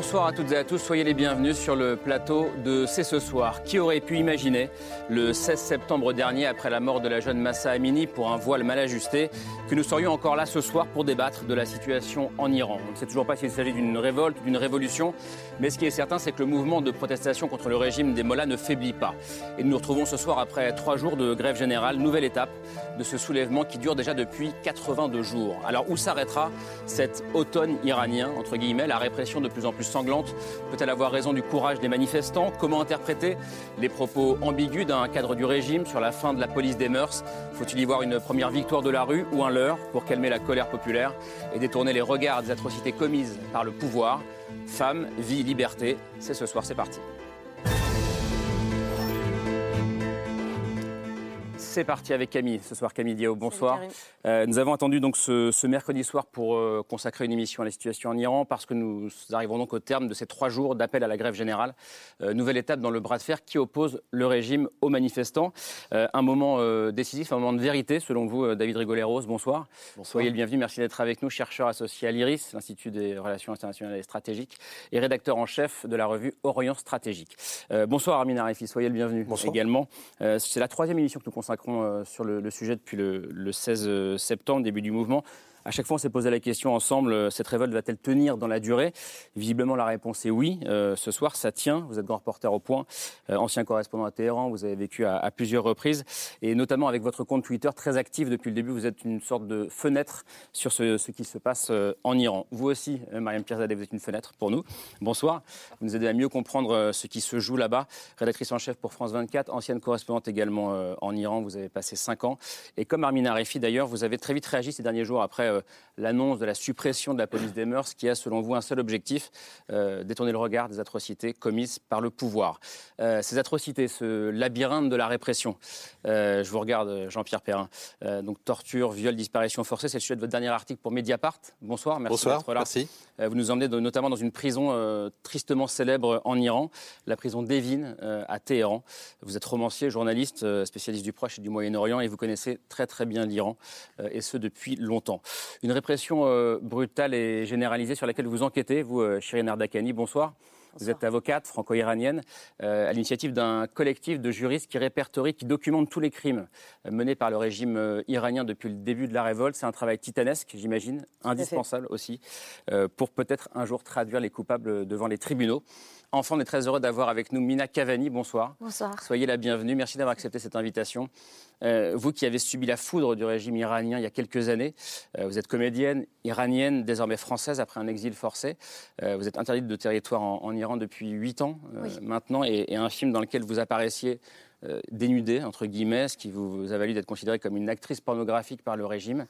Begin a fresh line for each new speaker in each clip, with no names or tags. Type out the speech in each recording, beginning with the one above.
Bonsoir à toutes et à tous, soyez les bienvenus sur le plateau de C'est ce soir. Qui aurait pu imaginer le 16 septembre dernier, après la mort de la jeune Massa Amini pour un voile mal ajusté, que nous serions encore là ce soir pour débattre de la situation en Iran? On ne sait toujours pas s'il s'agit d'une révolte, d'une révolution, mais ce qui est certain, c'est que le mouvement de protestation contre le régime des Mollahs ne faiblit pas. Et nous nous retrouvons ce soir après trois jours de grève générale, nouvelle étape de ce soulèvement qui dure déjà depuis 82 jours. Alors où s'arrêtera cet automne iranien, entre guillemets, la répression de plus en plus sanglante. Peut-elle avoir raison du courage des manifestants? Comment interpréter les propos ambigus d'un cadre du régime sur la fin de la police des mœurs? Faut-il y voir une première victoire de la rue ou un leurre pour calmer la colère populaire et détourner les regards des atrocités commises par le pouvoir? Femme, vie, liberté, c'est ce soir, c'est parti. C'est parti avec Camille ce soir. Camille Diao, bonsoir. Euh, nous avons attendu donc ce, mercredi soir pour euh, consacrer une émission à la situation en Iran parce que nous arrivons donc au terme de ces trois jours d'appel à la grève générale. Euh, nouvelle étape dans le bras de fer qui oppose le régime aux manifestants. un moment décisif, un moment de vérité selon vous, David Rigoleros. Bonsoir. bonsoir. Soyez le bienvenu. Merci d'être avec nous, chercheur associé à l'IRIS, l'Institut des relations internationales et stratégiques, et rédacteur en chef de la revue Orient Stratégique. bonsoir Armin Arifi, soyez le bienvenu bonsoir. également. C'est la troisième émission que nous consacrons euh, sur le, sujet depuis le, 16 euh, septembre, début du mouvement. À chaque fois, on s'est posé la question ensemble, euh, cette révolte va-t-elle tenir dans la durée? Visiblement, la réponse est oui. Euh, ce soir, ça tient. Vous êtes grand reporter au point, euh, ancien correspondant à Téhéran, vous avez vécu à, plusieurs reprises, et notamment avec votre compte Twitter très actif depuis le début, vous êtes une sorte de fenêtre sur ce, qui se passe en Iran. Vous aussi, Mariam Pirzadeh, vous êtes une fenêtre pour nous. Bonsoir. Vous nous aidez à mieux comprendre ce qui se joue là-bas. Rédactrice en chef pour France 24, ancienne correspondante également en Iran, vous avez passé cinq ans. Et comme Armina Refi d'ailleurs, vous avez très vite réagi ces derniers jours après euh, l'annonce de la suppression de la police des mœurs, qui a selon vous un seul objectif, euh, détourner le regard des atrocités commises par le pouvoir. Euh, ces atrocités, ce labyrinthe de la répression, je vous regarde Jean-Pierre Perrin, donc torture, viol, disparition forcée, c'est le sujet de votre dernier article pour Mediapart. Bonsoir, merci d'être là.
Merci.
vous nous emmenez notamment dans une prison tristement célèbre en Iran, la prison d'Evin à Téhéran. Vous êtes romancier, journaliste, spécialiste du Proche et du Moyen-Orient et vous connaissez très très bien l'Iran, et ce depuis longtemps. Une répression euh, brutale et généralisée sur laquelle vous enquêtez, vous, euh, Shirin Ardakani. Bonsoir. Vous êtes avocate franco-iranienne euh, à l'initiative d'un collectif de juristes qui répertorie, qui documente tous les crimes menés par le régime iranien depuis le début de la révolte. C'est un travail titanesque, j'imagine, indispensable aussi, pour peut-être un jour traduire les coupables devant les tribunaux. Enfin, on est très heureux d'avoir avec nous Mina Cavani. Bonsoir.
Bonsoir.
Soyez la bienvenue. Merci d'avoir accepté cette invitation. Euh, vous qui avez subi la foudre du régime iranien il y a quelques années, euh, vous êtes comédienne iranienne, désormais française après un exil forcé. Euh, vous êtes interdite de territoire en, Iran depuis huit ans maintenant et, et, un film dans lequel vous apparaissiez dénudée, entre guillemets, ce qui vous a valu d'être considérée comme une actrice pornographique par le régime.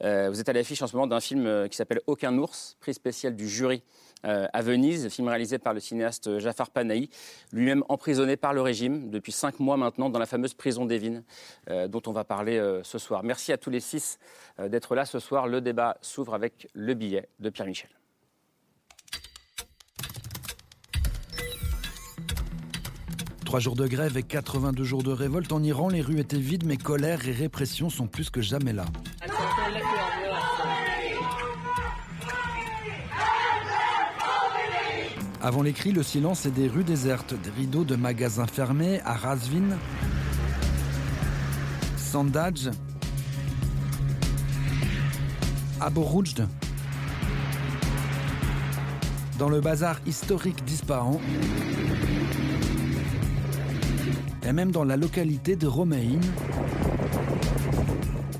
vous êtes à l'affiche en ce moment d'un film qui s'appelle Aucun ours, prix spécial du jury euh, à Venise, film réalisé par le cinéaste Jafar Panahi, lui-même emprisonné par le régime depuis cinq mois maintenant dans la fameuse prison d'Evin, euh, dont on va parler euh, ce soir. Merci à tous les six d'être là ce soir. Le débat s'ouvre avec le billet de Pierre Michel.
Trois jours de grève et 82 jours de révolte en Iran, les rues étaient vides, mais colère et répression sont plus que jamais là. Avant les cris, le silence et des rues désertes, des rideaux de magasins fermés à Razvin, Sandaj, Aboroujd, dans le bazar historique d'Ispahan, et même dans la localité de Romein,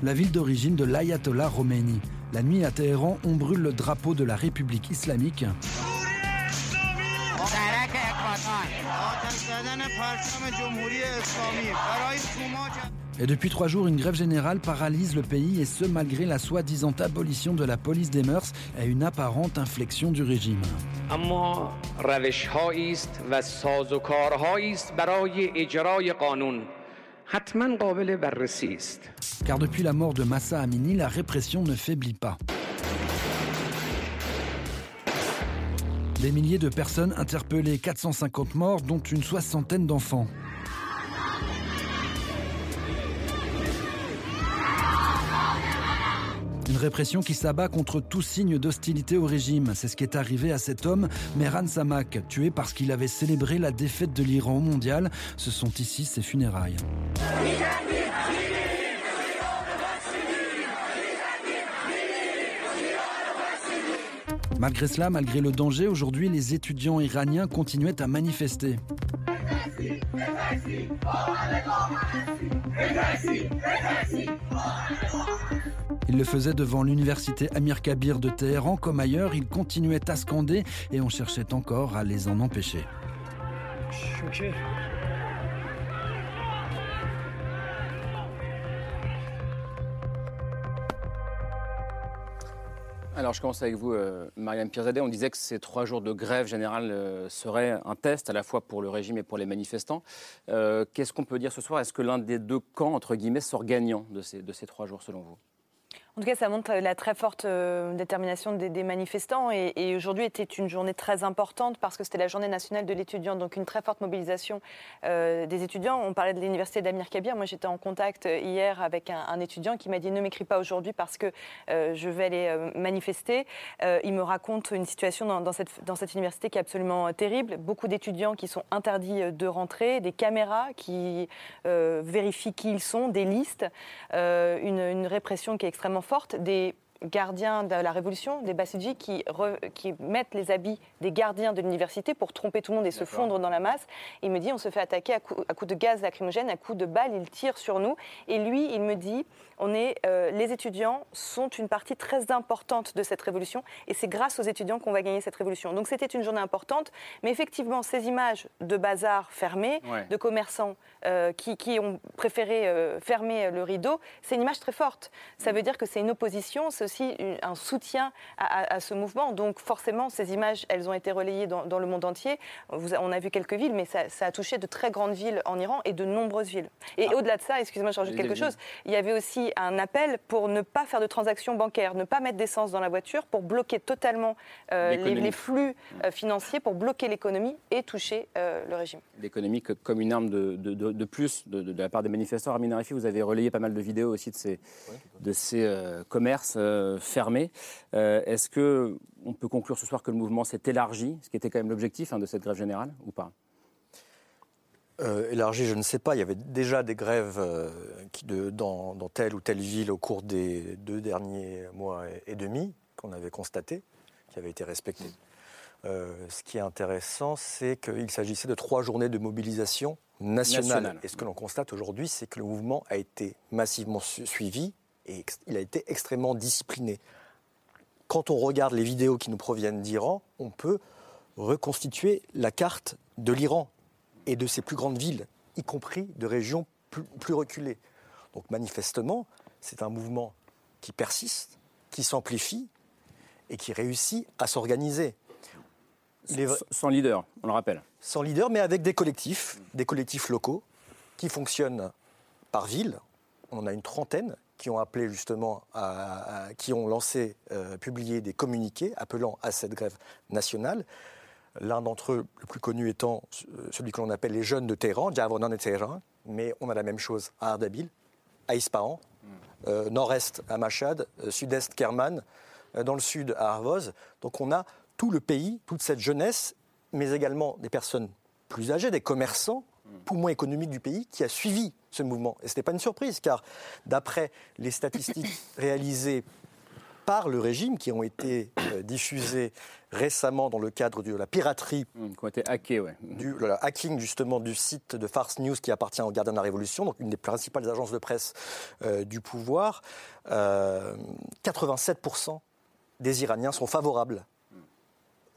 la ville d'origine de l'ayatollah Khomeini. La nuit à Téhéran, on brûle le drapeau de la République islamique. Et depuis trois jours, une grève générale paralyse le pays, et ce malgré la soi-disant abolition de la police des mœurs et une apparente inflexion du régime. Car depuis la mort de Massa Amini, la répression ne faiblit pas. Des milliers de personnes interpellées, 450 morts, dont une soixantaine d'enfants. Une répression qui s'abat contre tout signe d'hostilité au régime. C'est ce qui est arrivé à cet homme, Mehran Samak, tué parce qu'il avait célébré la défaite de l'Iran au mondial. Ce sont ici ses funérailles. Malgré cela, malgré le danger, aujourd'hui, les étudiants iraniens continuaient à manifester. Il le faisait devant l'université Amir Kabir de Téhéran comme ailleurs, il continuait à scander et on cherchait encore à les en empêcher.
Alors, je commence avec vous, euh, Marianne Pirzadeh. On disait que ces trois jours de grève générale euh, seraient un test à la fois pour le régime et pour les manifestants. Euh, qu'est-ce qu'on peut dire ce soir? Est-ce que l'un des deux camps, entre guillemets, sort gagnant de ces trois jours, selon vous?
En tout cas, ça montre la très forte euh, détermination des, manifestants. Et, aujourd'hui était une journée très importante parce que c'était la journée nationale de l'étudiant, donc une très forte mobilisation euh, des étudiants. On parlait de l'université d'Amir Kabir. Moi, j'étais en contact euh, hier avec un, étudiant qui m'a dit ne m'écris pas aujourd'hui parce que je vais aller manifester. il me raconte une situation dans, cette université qui est absolument terrible. Beaucoup d'étudiants qui sont interdits de rentrer, des caméras qui vérifient qui ils sont, des listes, une, une répression qui est extrêmement forte des gardiens de la Révolution, des Bassidji, qui, qui mettent les habits des gardiens de l'université pour tromper tout le monde et se fondre dans la masse. Il me dit, on se fait attaquer à coups coup de gaz lacrymogène, à coups de balles, il tire sur nous. Et lui, il me dit, on est, euh, les étudiants sont une partie très importante de cette révolution et c'est grâce aux étudiants qu'on va gagner cette révolution. Donc c'était une journée importante, mais effectivement, ces images de bazar fermés, de commerçants euh, qui, qui, ont préféré euh, fermer le rideau, c'est une image très forte. Ça veut dire que c'est une opposition, c'est aussi un soutien à, ce mouvement. Donc forcément, ces images, elles ont été relayées dans, le monde entier. on a vu quelques villes, mais ça, a touché de très grandes villes en Iran et de nombreuses villes. Et ah. au-delà de ça, excusez-moi, je rajoute quelque chose, il y avait aussi un appel pour ne pas faire de transactions bancaires, ne pas mettre d'essence dans la voiture, pour bloquer totalement euh, les, flux euh, financiers, pour bloquer l'économie et toucher euh, le régime.
L'économie comme une arme de, de, plus de, la part des manifestants. Armin Arifi, vous avez relayé pas mal de vidéos aussi de ces, de ces commerces fermés. Est-ce que on peut conclure ce soir que le mouvement s'est élargi, ce qui était quand même l'objectif hein, de cette grève générale, ou pas?
Euh, élargi, je ne sais pas. Il y avait déjà des grèves euh, qui dans, telle ou telle ville au cours des deux derniers mois et, demi qu'on avait constaté, qui avaient été respectées. Euh, ce qui est intéressant, c'est qu'il s'agissait de trois journées de mobilisation nationale. Et ce que l'on constate aujourd'hui, c'est que le mouvement a été massivement suivi et il a été extrêmement discipliné. Quand on regarde les vidéos qui nous proviennent d'Iran, on peut reconstituer la carte de l'Iran et de ses plus grandes villes, y compris de régions plus, reculées. Donc manifestement, c'est un mouvement qui persiste, qui s'amplifie et qui réussit à s'organiser.
Sans leader, on le rappelle.
Sans leader, mais avec des collectifs, des collectifs locaux qui fonctionnent par ville. On en a une trentaine qui ont appelé justement, qui ont lancé, euh, publié des communiqués appelant à cette grève nationale. L'un d'entre eux, le plus connu étant euh, celui que l'on appelle les jeunes de Téhéran, Javonan et Téhéran, mais on a la même chose à Ardabil, à Ispahan, hmm. euh, nord-est à Machad, euh, sud-est Kerman, dans le sud à Arvoz. Donc on a tout le pays, toute cette jeunesse, mais également des personnes plus âgées, des commerçants, poumons économiques du pays, qui a suivi ce mouvement. Et ce n'était pas une surprise, car d'après les statistiques réalisées par le régime, qui ont été euh, diffusés récemment dans le cadre de la piraterie.
Mmh, qui ont été hackés, ouais.
Du le hacking justement du site de Farce News qui appartient au Gardien de la Révolution, donc une des principales agences de presse euh, du pouvoir. 87% euh, des Iraniens sont favorables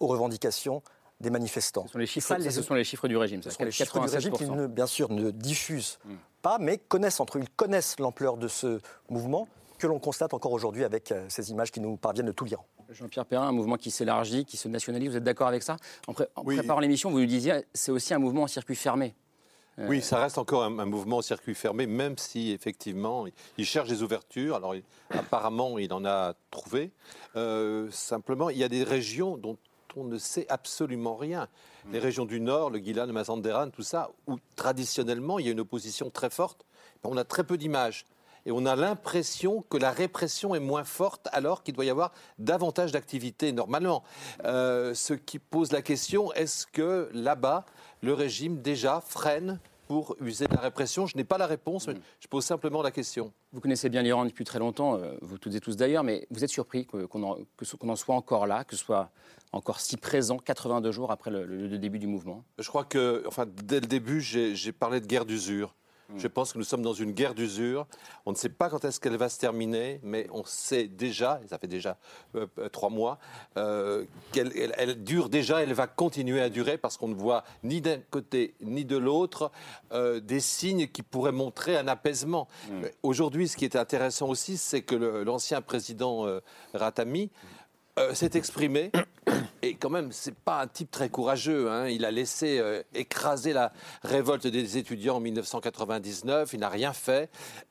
aux revendications des manifestants.
Ce sont les chiffres, ce sont les chiffres du régime.
Ce sont les chiffres du régime qui, ne, bien sûr, ne diffusent hmm. pas, mais connaissent entre eux. Ils connaissent l'ampleur de ce mouvement que l'on constate encore aujourd'hui avec euh, ces images qui nous parviennent de tout l'Iran.
Jean-Pierre Perrin, un mouvement qui s'élargit, qui se nationalise, vous êtes d'accord avec ça? En, préparant l'émission, vous nous disiez, c'est aussi un mouvement en circuit fermé.
Euh, oui, ça reste encore un, mouvement en circuit fermé, même si effectivement il cherche des ouvertures. Alors apparemment, il en a trouvé. Euh, simplement, il y a des régions dont on ne sait absolument rien. Les régions du Nord, le Guilan, le Mazanderan, tout ça, où traditionnellement il y a une opposition très forte, on a très peu d'images et on a l'impression que la répression est moins forte alors qu'il doit y avoir davantage d'activités normalement. Euh, ce qui pose la question, est-ce que là-bas, le régime déjà freine pour user de la répression Je n'ai pas la réponse, mais je pose simplement la question.
Vous connaissez bien l'Iran depuis très longtemps, euh, vous toutes et tous d'ailleurs, mais vous êtes surpris qu'on en, soit encore là, que ce soit encore si présent 82 jours après le, le début du mouvement
Je crois que, enfin, dès le début, j'ai parlé de guerre d'usure. Mm. Je pense que nous sommes dans une guerre d'usure. On ne sait pas quand est-ce qu'elle va se terminer, mais on sait déjà, et ça fait déjà euh, euh, trois mois, euh, qu'elle elle, dure déjà, elle va continuer à durer parce qu'on ne voit ni d'un côté ni de l'autre des signes qui pourraient montrer un apaisement. Mm. Aujourd'hui, ce qui est intéressant aussi, c'est que l'ancien président Ratami s'est exprimé et quand même, c'est pas un type très courageux. Hein. Il a laissé euh, écraser la révolte des étudiants en 1999. Il n'a rien fait.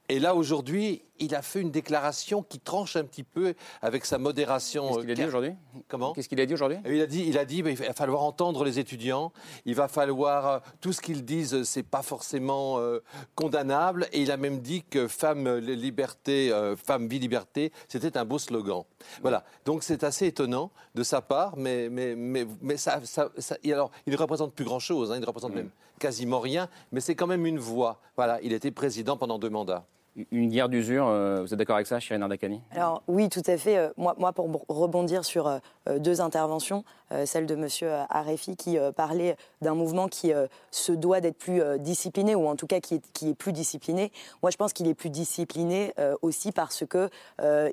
Et là, aujourd'hui, il a fait une déclaration qui tranche un petit peu avec sa modération.
Qu'est-ce qu'il a dit aujourd'hui?
Comment?
Qu'est-ce qu'il a dit aujourd'hui?
Il a dit, il a dit, il va falloir entendre les étudiants. Il va falloir euh, tout ce qu'ils disent, c'est pas forcément euh, condamnable. Et il a même dit que femme liberté, femme vie liberté, c'était un beau slogan. Voilà. Donc c'est assez étonnant de sa part, mais mais mais mais ça, ça, alors il ne représente plus grand chose. Hein, il ne représente même quasiment rien, mais c'est quand même une voix. Voilà. Il était président pendant deux mandats.
Une guerre d'usure, euh, vous êtes d'accord avec ça, Chirine Ardakani?
Alors oui, tout à fait. Euh, moi, pour rebondir sur euh, deux interventions, celle de M. Arefi qui parlait d'un mouvement qui se doit d'être plus discipliné, ou en tout cas qui est, qui est plus discipliné. Moi, je pense qu'il est plus discipliné aussi parce que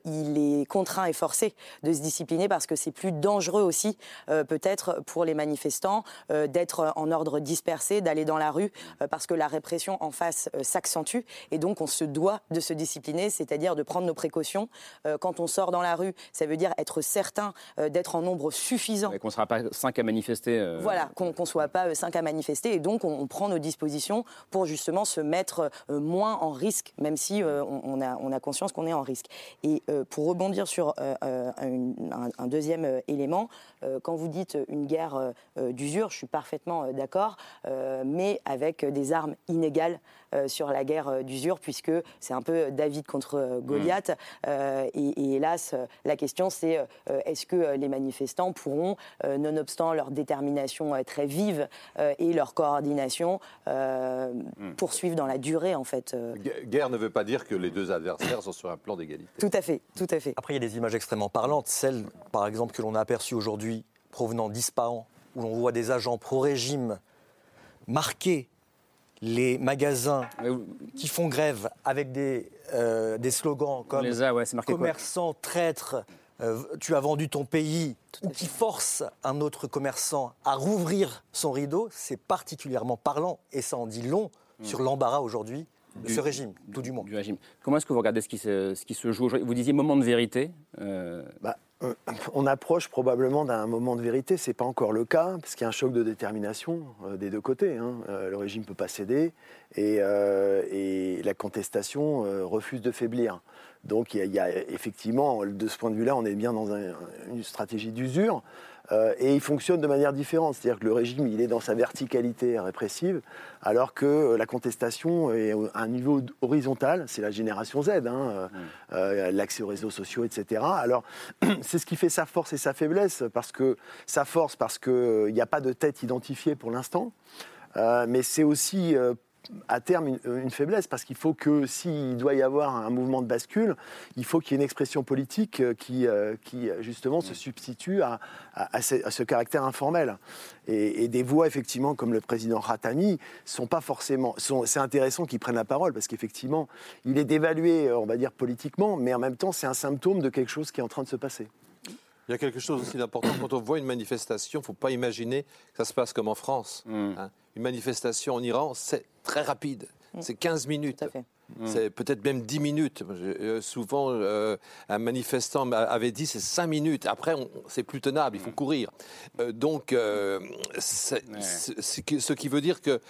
il est contraint et forcé de se discipliner, parce que c'est plus dangereux aussi, peut-être pour les manifestants, d'être en ordre dispersé, d'aller dans la rue, parce que la répression en face s'accentue, et donc on se doit de se discipliner, c'est-à-dire de prendre nos précautions. Euh, quand on sort dans la rue, ça veut dire être certain euh, d'être en nombre suffisant.
Et qu'on ne sera pas cinq à manifester.
Euh. Voilà, qu'on ne soit pas cinq à manifester. Et donc, on, prend nos dispositions pour justement se mettre moins en risque, même si on, a, on, a, conscience qu'on est en risque. Et pour rebondir sur un, deuxième élément, quand vous dites une guerre d'usure, je suis parfaitement d'accord, mais avec des armes inégales sur la guerre d'usure, puisque c'est un peu David contre euh, Goliath. Euh, et, hélas, la question c'est euh, est-ce que les manifestants pourront, nonobstant leur détermination très vive et leur coordination, hmm. poursuivre dans la durée en fait
Guerre ne veut pas dire que les deux adversaires sont sur un plan d'égalité.
Tout à fait, tout à fait.
Après, il y a des images extrêmement parlantes. Celle, par exemple, que l'on a aperçue aujourd'hui provenant d'Ispahan, où l'on voit des agents pro-régime marqués les magasins qui font grève avec des, euh, des slogans comme commerçant, traître, euh, tu as vendu ton pays, ou qui forcent un autre commerçant à rouvrir son rideau, c'est particulièrement parlant et ça en dit long hmm. sur l'embarras aujourd'hui de ce régime, tout du monde.
Du régime. Comment est-ce que vous regardez ce qui se, ce qui se joue aujourd'hui? Vous disiez moment de vérité.
Euh, bah, euh, on approche probablement d'un moment de vérité. Ce n'est pas encore le cas, parce qu'il y a un choc de détermination euh, des deux côtés. Hein. Le régime ne peut pas céder et, la contestation refuse de faiblir. Donc il y, a, effectivement, de ce point de vue-là, on est bien dans une stratégie d'usure. Euh, et il fonctionne de manière différente. C'est-à-dire que le régime, il est dans sa verticalité répressive, alors que la contestation est à un niveau horizontal. C'est la génération Z, hein, euh, euh, l'accès aux réseaux sociaux, etc. Alors, c'est ce qui fait sa force et sa faiblesse, parce sa force, parce qu'il n'y a pas de tête identifiée pour l'instant. mais c'est aussi à terme une, faiblesse, parce qu'il faut que s'il doit y avoir un mouvement de bascule, il faut qu'il y ait une expression politique euh, qui, euh, qui justement se substitue à, à, ce, caractère informel. Et, des voix, effectivement, comme le président Ratani, sont pas forcément. c'est intéressant qu'ils prennent la parole, parce qu'effectivement, il est dévalué, on va dire, politiquement, mais en même temps, c'est un symptôme de quelque chose qui est en train de se passer.
Il y a quelque chose aussi d'important. Quand on voit une manifestation, il ne faut pas imaginer que ça se passe comme en France.
Mm.
hein. Une manifestation en Iran, c'est très rapide. C'est 15 minutes.
Tout à fait.
C'est peut-être même 10 minutes. Euh, souvent, euh, un manifestant m'a- avait dit c'est 5 minutes. Après, c'est plus tenable, il faut courir. Euh, donc, c'est-
Ouais.
c'est- c'est que- ce qui veut dire que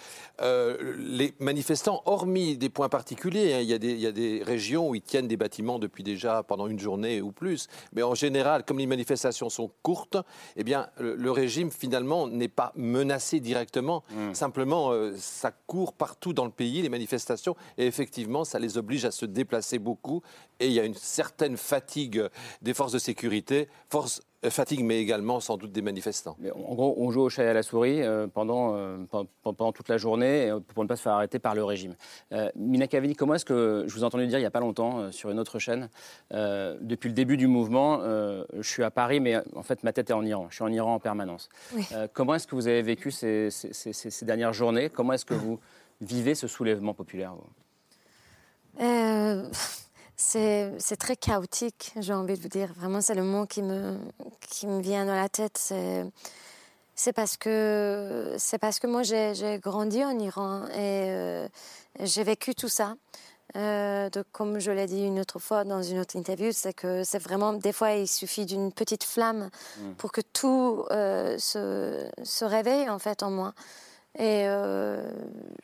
les manifestants, hormis des points particuliers, hein, il, y a des, il y a des régions où ils tiennent des bâtiments depuis déjà pendant une journée ou plus, mais en général, comme les manifestations sont courtes, eh bien, le, le régime finalement n'est pas menacé directement. Simplement, euh, ça court partout dans le pays, les manifestations, et effectivement, ça les oblige à se déplacer beaucoup. Et il y a une certaine fatigue des forces de sécurité, force, euh, fatigue, mais également sans doute des manifestants.
Mais En gros, on joue au chat et à la souris euh, pendant, euh, pen- pen- pendant toute la journée pour ne pas se faire arrêter par le régime. Euh, Mina Cavini, comment est-ce que, je vous ai entendu dire il n'y a pas longtemps euh, sur une autre chaîne, euh, depuis le début du mouvement, euh, je suis à Paris, mais en fait ma tête est en Iran. Je suis en Iran en permanence.
Oui.
Euh, comment est-ce que vous avez vécu ces, ces- ces- ces- ces dernières journées? Comment est-ce que vous vivez ce soulèvement populaire vous?
Euh, c'est très chaotique, j'ai envie de vous dire. Vraiment, c'est le mot qui me, qui me vient dans la tête. C'est parce que c'est parce que moi j'ai grandi en Iran et euh, j'ai vécu tout ça. Euh, donc, comme je l'ai dit une autre fois dans une autre interview, c'est que c'est vraiment des fois il suffit d'une petite flamme pour que tout euh, se, se réveille en fait en moi. Et euh,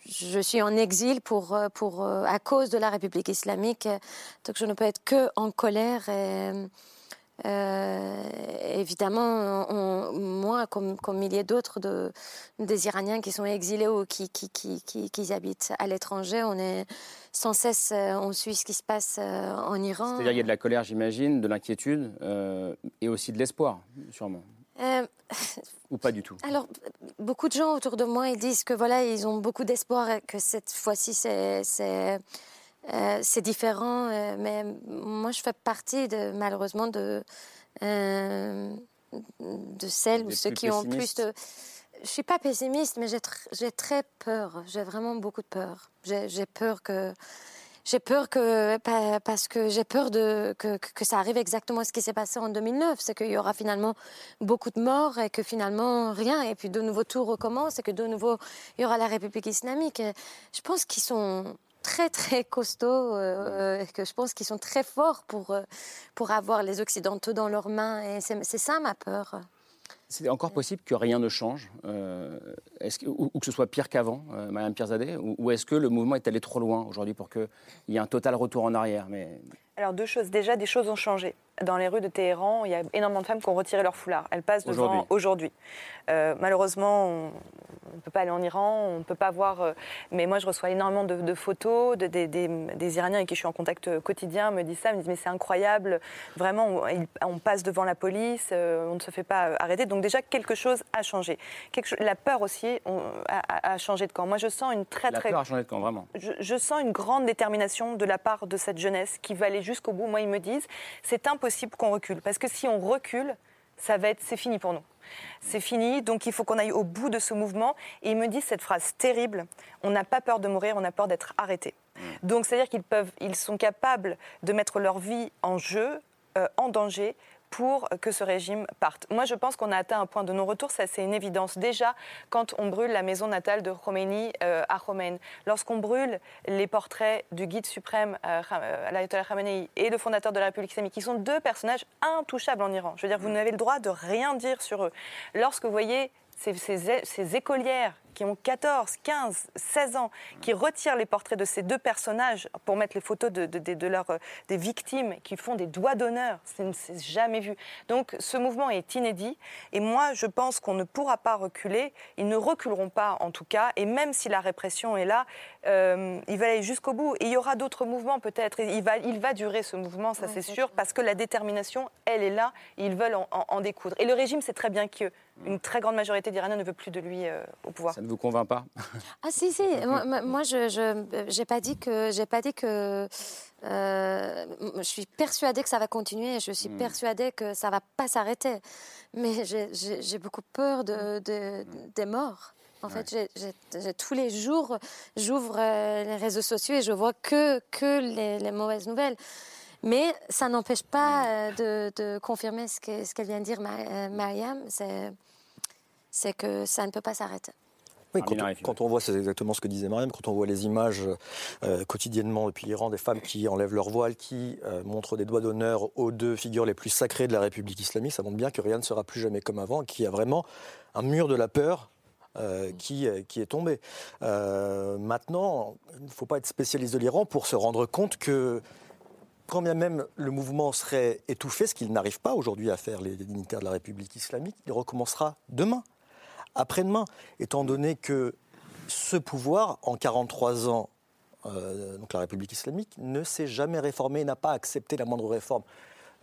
je suis en exil pour, euh, pour, euh, à cause de la République islamique. Donc je ne peux être que en colère. Évidemment, moi, comme, comme milliers d'autres de, des Iraniens qui sont exilés ou qui, qui, qui, qui, qui habitent à l'étranger, on est sans cesse, on suit ce qui se passe en Iran.
C'est-à-dire qu'il y a de la colère, j'imagine, de l'inquiétude et aussi de l'espoir, sûrement.
Euh,
Ou pas du tout
Alors, beaucoup de gens autour de moi, ils disent que voilà, ils ont beaucoup d'espoir et que cette fois-ci, c'est c'est euh, c'est différent. euh, mais moi, je fais partie, de, malheureusement, de de celles ou ceux qui ont plus de. Je suis pas pessimiste, mais j'ai tr- j'ai très peur. J'ai vraiment beaucoup de peur. J'ai j'ai peur que j'ai peur que pa- parce que j'ai peur de que, que- ça arrive exactement ce qui s'est passé en 2009, c'est qu'il y aura finalement beaucoup de morts et que finalement rien et puis de nouveau tout recommence et que de nouveau il y aura la République islamique. Je pense qu'ils sont très très costauds euh, et que je pense qu'ils sont très forts pour euh, pour avoir les occidentaux dans leurs mains et c'est ça ma peur.
C'est encore possible que rien ne change euh, que- ou, ou que ce soit pire qu'avant, euh, Madame Pirzadeh Ou, ou est-ce que le mouvement est allé trop loin aujourd'hui pour qu'il y ait un total retour en arrière mais...
Alors deux choses. Déjà, des choses ont changé. Dans les rues de Téhéran, il y a énormément de femmes qui ont retiré leur foulard. Elles passent devant
Aujourd'hui.
Euh, malheureusement, on ne peut pas aller en Iran, on ne peut pas voir. euh, mais moi, je reçois énormément de, de photos. de- des, des- des Iraniens avec qui je suis en contact euh, quotidien me disent ça, me disent mais c'est incroyable. Vraiment, on, on passe devant la police, euh, on ne se fait pas arrêter. Donc déjà, quelque chose a changé. Quelque la peur aussi on- a, changé de camp. Moi, je sens une très
La
très
peur a changé de camp, vraiment.
je, je sens une grande détermination de la part de cette jeunesse qui va aller jusqu'au bout. Moi, ils me disent, c'est impossible qu'on recule. Parce que si on recule, ça va être, c'est fini pour nous. C'est fini, donc il faut qu'on aille au bout de ce mouvement. Et ils me disent cette phrase terrible on n'a pas peur de mourir, on a peur d'être arrêté. Donc, c'est-à-dire qu'ils peuvent, ils sont capables de mettre leur vie en jeu, euh, en danger, pour que ce régime parte. Moi, je pense qu'on a atteint un point de non-retour, ça c'est une évidence. Déjà, quand on brûle la maison natale de Khomeini euh, à Khomeini, lorsqu'on brûle les portraits du guide suprême euh, euh, l'ayatollah Khamenei et le fondateur de la République islamique, qui sont deux personnages intouchables en Iran. Je veux dire, vous n'avez le droit de rien dire sur eux. Lorsque vous voyez ces, ces- ces écolières qui ont 14, 15, 16 ans, qui retirent les portraits de ces deux personnages pour mettre les photos de, de- de- de leurs, euh, des victimes, qui font des doigts d'honneur, c'est c'est jamais vu. Donc ce mouvement est inédit et moi je pense qu'on ne pourra pas reculer, ils ne reculeront pas en tout cas, et même si la répression est là, euh, il va aller jusqu'au bout. Et il y aura d'autres mouvements peut-être, il va, il va durer ce mouvement, ça
Ouais,
c'est
c'est
sûr,
sûr.
parce que la détermination, elle est là, et ils veulent en, en- en découdre. Et le régime sait très bien qu'une très grande majorité d'Iraniens ne veut plus de lui euh, au pouvoir.
Ça ne vous convainc pas
Ah si si, moi, je j'ai pas dit que j'ai pas dit que euh, je suis persuadée que ça va continuer, je suis persuadée que ça va pas s'arrêter, mais j'ai- beaucoup peur de, de- des morts. En fait, tous les jours, j'ouvre euh, les réseaux sociaux et je vois que que les, les mauvaises nouvelles. Mais ça n'empêche pas de, de, confirmer ce qu'elle ce vient de dire, Mariam, c'est que ça ne peut pas s'arrêter
quand, on, voit, c'est exactement ce que disait Mariam, quand on voit les images euh, quotidiennement depuis l'Iran des femmes qui enlèvent leur voile, qui euh, montrent des doigts d'honneur aux deux figures les plus sacrées de la République islamique, ça montre bien que rien ne sera plus jamais comme avant, qu'il y a vraiment un mur de la peur euh, qui, qui, est tombé. maintenant, il ne faut pas être spécialiste de l'Iran pour se rendre compte que quand bien même le mouvement serait étouffé, ce qu'il n'arrive pas aujourd'hui à faire les dignitaires de la République islamique, il recommencera demain après-demain, étant donné que ce pouvoir, en 43 ans, euh, donc la République islamique, ne s'est jamais réformé, n'a pas accepté la moindre réforme.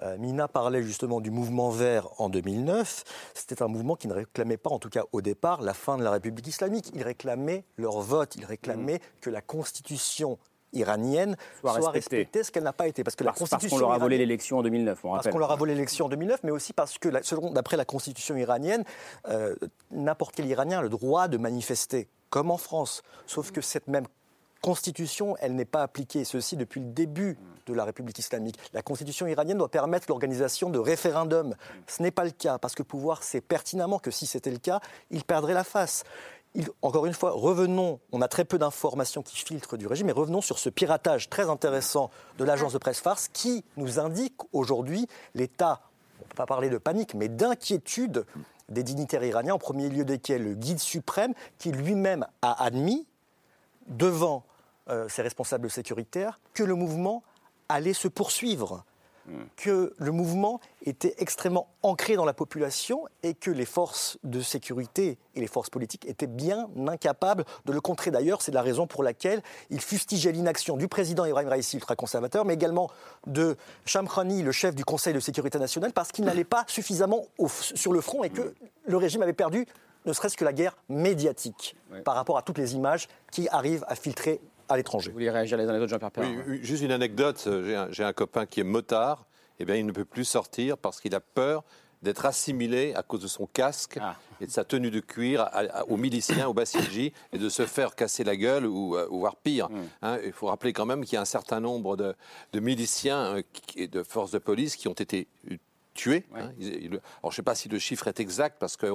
Euh, Mina parlait justement du mouvement vert en 2009. C'était un mouvement qui ne réclamait pas, en tout cas au départ, la fin de la République islamique. Il réclamait leur vote, il réclamait mmh. que la constitution iranienne soit, respectée. ce qu'elle n'a pas été.
Parce que la Constitution. qu'on leur a volé l'élection en 2009, on
Parce qu'on leur a volé l'élection en 2009, mais aussi parce que, selon, d'après la Constitution iranienne, euh, n'importe quel Iranien a le droit de manifester, comme en France. Sauf que cette même Constitution, elle n'est pas appliquée, ceci depuis le début de la République islamique. La Constitution iranienne doit permettre l'organisation de référendums. Ce n'est pas le cas, parce que pouvoir sait pertinemment que si c'était le cas, il perdrait la face encore une fois, revenons, on a très peu d'informations qui filtrent du régime, mais revenons sur ce piratage très intéressant de l'agence de presse farce qui nous indique aujourd'hui l'état, on ne peut pas parler de panique, mais d'inquiétude des dignitaires iraniens, en premier lieu desquels le guide suprême, qui lui-même a admis, devant euh, ses responsables sécuritaires, que le mouvement allait se poursuivre que le mouvement était extrêmement ancré dans la population et que les forces de sécurité et les forces politiques étaient bien incapables de le contrer. D'ailleurs, c'est la raison pour laquelle il fustigeait l'inaction du président Ibrahim Raisi, ultra-conservateur, mais également de Shamkhani, le chef du Conseil de sécurité nationale, parce qu'il n'allait pas suffisamment sur le front et que le régime avait perdu ne serait-ce que la guerre médiatique par rapport à toutes les images qui arrivent à filtrer à l'étranger. Vous
voulez réagir les uns les autres, Jean-Pierre
oui, Juste une anecdote. J'ai un, copain qui est motard. Eh bien, il ne peut plus sortir parce qu'il a peur d'être assimilé à cause de son casque ah. et de sa tenue de cuir aux miliciens, aux Bassidji, et de se faire casser la gueule ou, euh, voire pire. Hmm. Hein, il faut rappeler quand même qu'il y a un certain nombre de, miliciens et euh, de forces de police qui ont été tués. Hein. alors, je ne sais pas si le chiffre est exact, parce que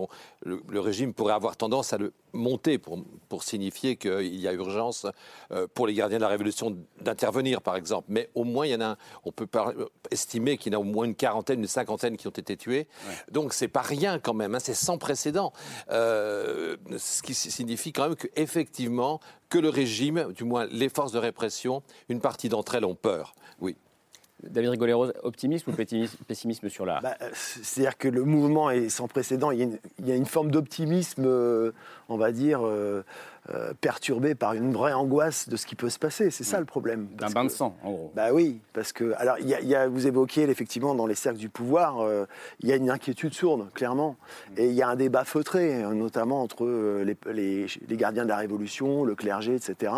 le, régime pourrait avoir tendance à le monter pour, pour signifier qu'il y a urgence euh, pour les gardiens de la Révolution d'intervenir, par exemple. Mais au moins, il y en a, on peut estimer qu'il y en a au moins une quarantaine, une cinquantaine qui ont été tués. Donc, c'est pas rien quand même, hein. c'est sans précédent. Euh, ce qui signifie quand même qu'effectivement, que le régime, du moins les forces de répression, une partie d'entre elles ont peur.
David Rigolero, optimisme ou pessimisme sur la...
Bah, c'est-à-dire que le mouvement est sans précédent. Il y a une, forme d'optimisme, euh, on va dire, euh, euh, perturbé par une vraie angoisse de ce qui peut se passer. C'est ça le problème.
Un bain de sang, en gros.
Bah oui, parce que alors il y, a, vous évoquiez effectivement dans les cercles du pouvoir, euh, il y a une inquiétude sourde, clairement, et il y a un débat feutré, notamment entre euh, les, les, gardiens de la Révolution, le clergé, etc.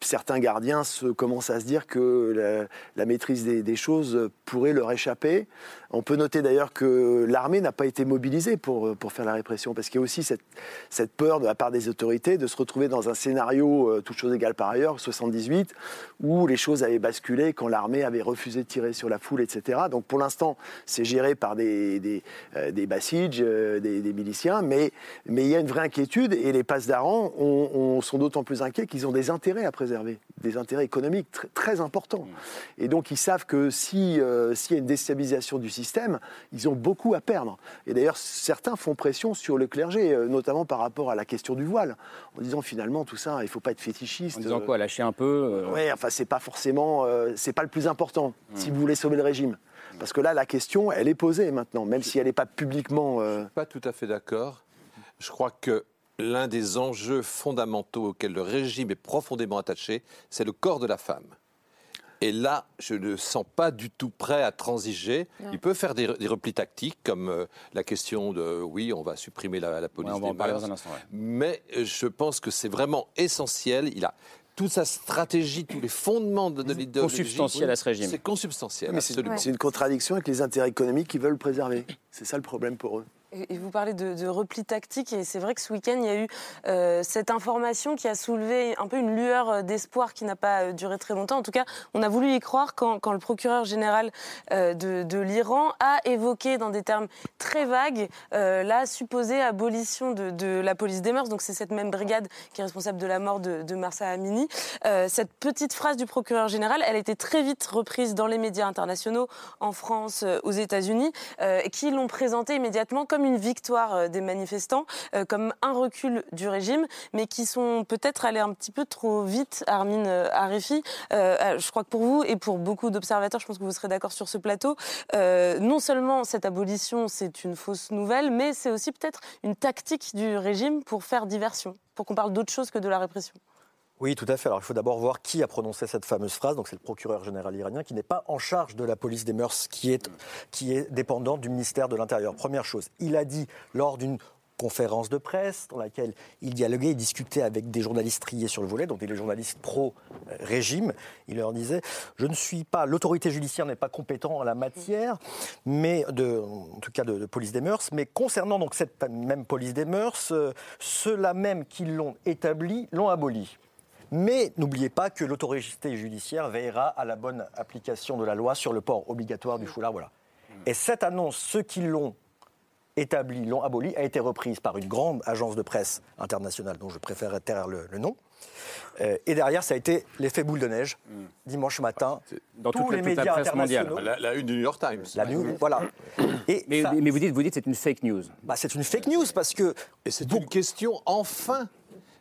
certains gardiens commencent à se dire que la, maîtrise des, choses pourrait leur échapper. On peut noter d'ailleurs que l'armée n'a pas été mobilisée pour, pour faire la répression, parce qu'il y a aussi cette, cette peur de la part des autorités de se retrouver dans un scénario, euh, toutes choses égales par ailleurs, 78, où les choses avaient basculé quand l'armée avait refusé de tirer sur la foule, etc. Donc pour l'instant, c'est géré par des, des, euh, des euh, des, miliciens, mais, mais il y a une vraie inquiétude, et les passes d'Aran sont d'autant plus inquiets qu'ils ont des intérêts à préserver, des intérêts économiques très, importants. Et donc ils savent que s'il y a une déstabilisation du système, ils ont beaucoup à perdre. Et d'ailleurs, certains font pression sur le clergé, euh, notamment par rapport à la question du voile, en disant finalement tout ça, il ne faut pas être fétichiste. En
disant quoi, lâcher un peu
euh... Oui, enfin, c'est pas forcément, euh, c'est pas le plus important si hmm. vous voulez sauver le régime. Parce que là, la question, elle est posée maintenant, même si elle n'est pas publiquement.
Euh, pas tout à fait d'accord. Je crois que l'un des enjeux fondamentaux auxquels le régime est profondément attaché, c'est le corps de la femme. Et là, je ne sens pas du tout prêt à transiger. Il peut faire des, replis tactiques, comme euh, la question de oui, on va supprimer la, police on va en parler dans un instant, Mais euh, je pense que c'est vraiment essentiel. Il a toute sa stratégie, tous les fondements de, de l'idéologie.
Consubstantiel à ce
C'est consubstantiel,
C'est une contradiction avec les intérêts économiques qu'ils veulent préserver. C'est ça le problème pour eux.
Et vous parlez de, repli tactique, et c'est vrai que ce week-end, il y a eu euh, cette information qui a soulevé un peu une lueur euh, d'espoir qui n'a pas euh, duré très longtemps. En tout cas, on a voulu y croire quand, le procureur général de, l'Iran a évoqué dans des termes très vagues la supposée abolition de, la police des mœurs. Donc c'est cette même brigade qui est responsable de la mort de, de Marsa Amini. cette petite phrase du procureur général, elle a été très vite reprise dans les médias internationaux, en France, aux États-Unis, qui l'ont présentée immédiatement comme une victoire euh, des manifestants, euh, comme un recul du régime, mais qui sont peut-être allés un petit peu trop vite, Armin euh, Arifi. je crois que pour vous et pour beaucoup d'observateurs, je pense que vous serez d'accord sur ce plateau, non seulement cette abolition, c'est une fausse nouvelle, mais c'est aussi peut-être une tactique du régime pour faire diversion, pour qu'on parle d'autre chose que de la répression.
Oui, tout à fait. Alors il faut d'abord voir qui a prononcé cette fameuse phrase. Donc c'est le procureur général iranien qui n'est pas en charge de la police des mœurs, qui est, dépendant du ministère de l'Intérieur. Première chose, il a dit lors d'une conférence de presse dans laquelle il dialoguait, il discutait avec des journalistes triés sur le volet, donc des journalistes pro-régime. Il leur disait Je ne suis pas, l'autorité judiciaire n'est pas compétent en la matière, mais en tout cas de, police des mœurs, mais concernant donc cette même police des mœurs, euh, ceux-là même qui l'ont établie l'ont abolie. Mais n'oubliez pas que l'autorité judiciaire veillera à la bonne application de la loi sur le port obligatoire du foulard. Voilà. Et cette annonce, ceux qui l'ont établie, l'ont abolie, a été reprise par une grande agence de presse internationale dont je préfère taire le, nom. Euh, et derrière, ça a été l'effet boule de neige. Dimanche matin,
dans tous les médias internationaux.
La, la, une du New York Times.
La voilà.
Et mais, mais, vous dites, vous dites, c'est une fake news.
Bah, c'est une fake news parce que.
Et c'est une question enfin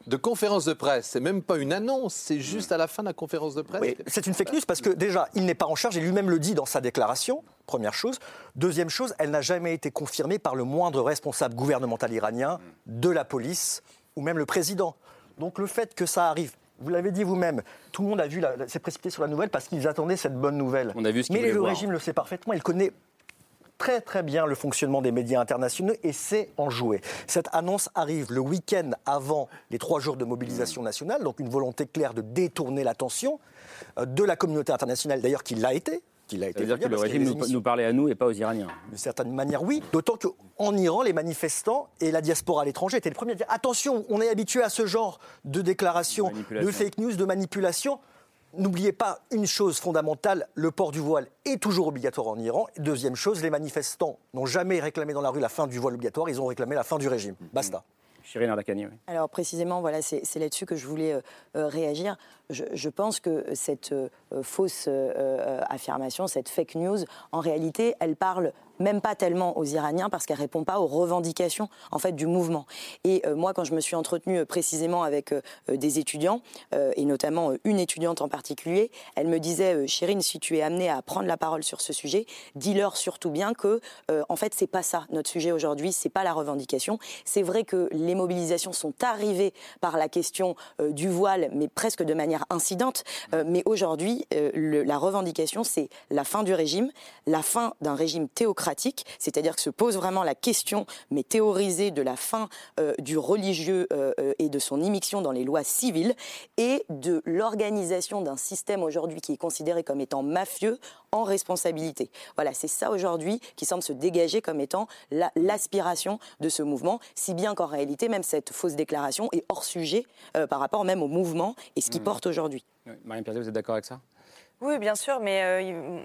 de conférence de presse. C'est même pas une annonce, c'est juste à la fin de la conférence de presse.
c'est une fake news parce que déjà, il n'est pas en charge et lui-même le dit dans sa déclaration. Première chose. Deuxième chose, elle n'a jamais été confirmée par le moindre responsable gouvernemental iranien, de la police ou même le président. Donc le fait que ça arrive vous l'avez dit vous-même, tout le monde a vu, s'est précipité sur la nouvelle parce qu'ils attendaient cette bonne nouvelle.
On a vu ce
Mais le régime le sait parfaitement, il connaît très très bien le fonctionnement des médias internationaux et c'est en jouer. Cette annonce arrive le week-end avant les trois jours de mobilisation nationale, donc une volonté claire de détourner l'attention euh, de la communauté internationale, d'ailleurs qui l'a été,
qu'il a été. Dire que le régime nous, parlait à nous et pas aux Iraniens.
D'une certaine manière, oui. D'autant qu'en Iran, les manifestants et la diaspora à l'étranger étaient les premiers à dire attention, on est habitué à ce genre de déclarations, de fake news, de manipulation. N'oubliez pas une chose fondamentale, le port du voile est toujours obligatoire en Iran. Deuxième chose, les manifestants n'ont jamais réclamé dans la rue la fin du voile obligatoire, ils ont réclamé la fin du régime. Basta.
Alors précisément, voilà, c'est là-dessus que je voulais euh, euh, réagir. Je, pense que cette euh, fausse affirmation, cette fake news, en réalité, elle parle même pas tellement aux Iraniens parce qu'elle répond pas aux revendications en fait du mouvement. Et euh, moi, quand je me suis entretenue euh, précisément avec euh, des étudiants et notamment une étudiante en particulier, elle me disait Chérine, si tu es amenée à prendre la parole sur ce sujet, dis-leur surtout bien que en fait c'est pas ça notre sujet aujourd'hui, c'est pas la revendication. C'est vrai que les mobilisations sont arrivées par la question du voile, mais presque de manière incidente. mais aujourd'hui, la revendication c'est la fin du régime, la fin d'un régime théocratique c'est-à-dire que se pose vraiment la question, mais théorisée, de la fin euh, du religieux euh, euh, et de son immixtion dans les lois civiles, et de l'organisation d'un système aujourd'hui qui est considéré comme étant mafieux en responsabilité. Voilà, c'est ça aujourd'hui qui semble se dégager comme étant l'aspiration de ce mouvement, si bien qu'en réalité, même cette fausse déclaration est hors sujet par rapport même au mouvement et ce qui mmh. porte aujourd'hui.
Marine Pierre, vous êtes d'accord avec ça?
Oui, bien sûr, mais euh,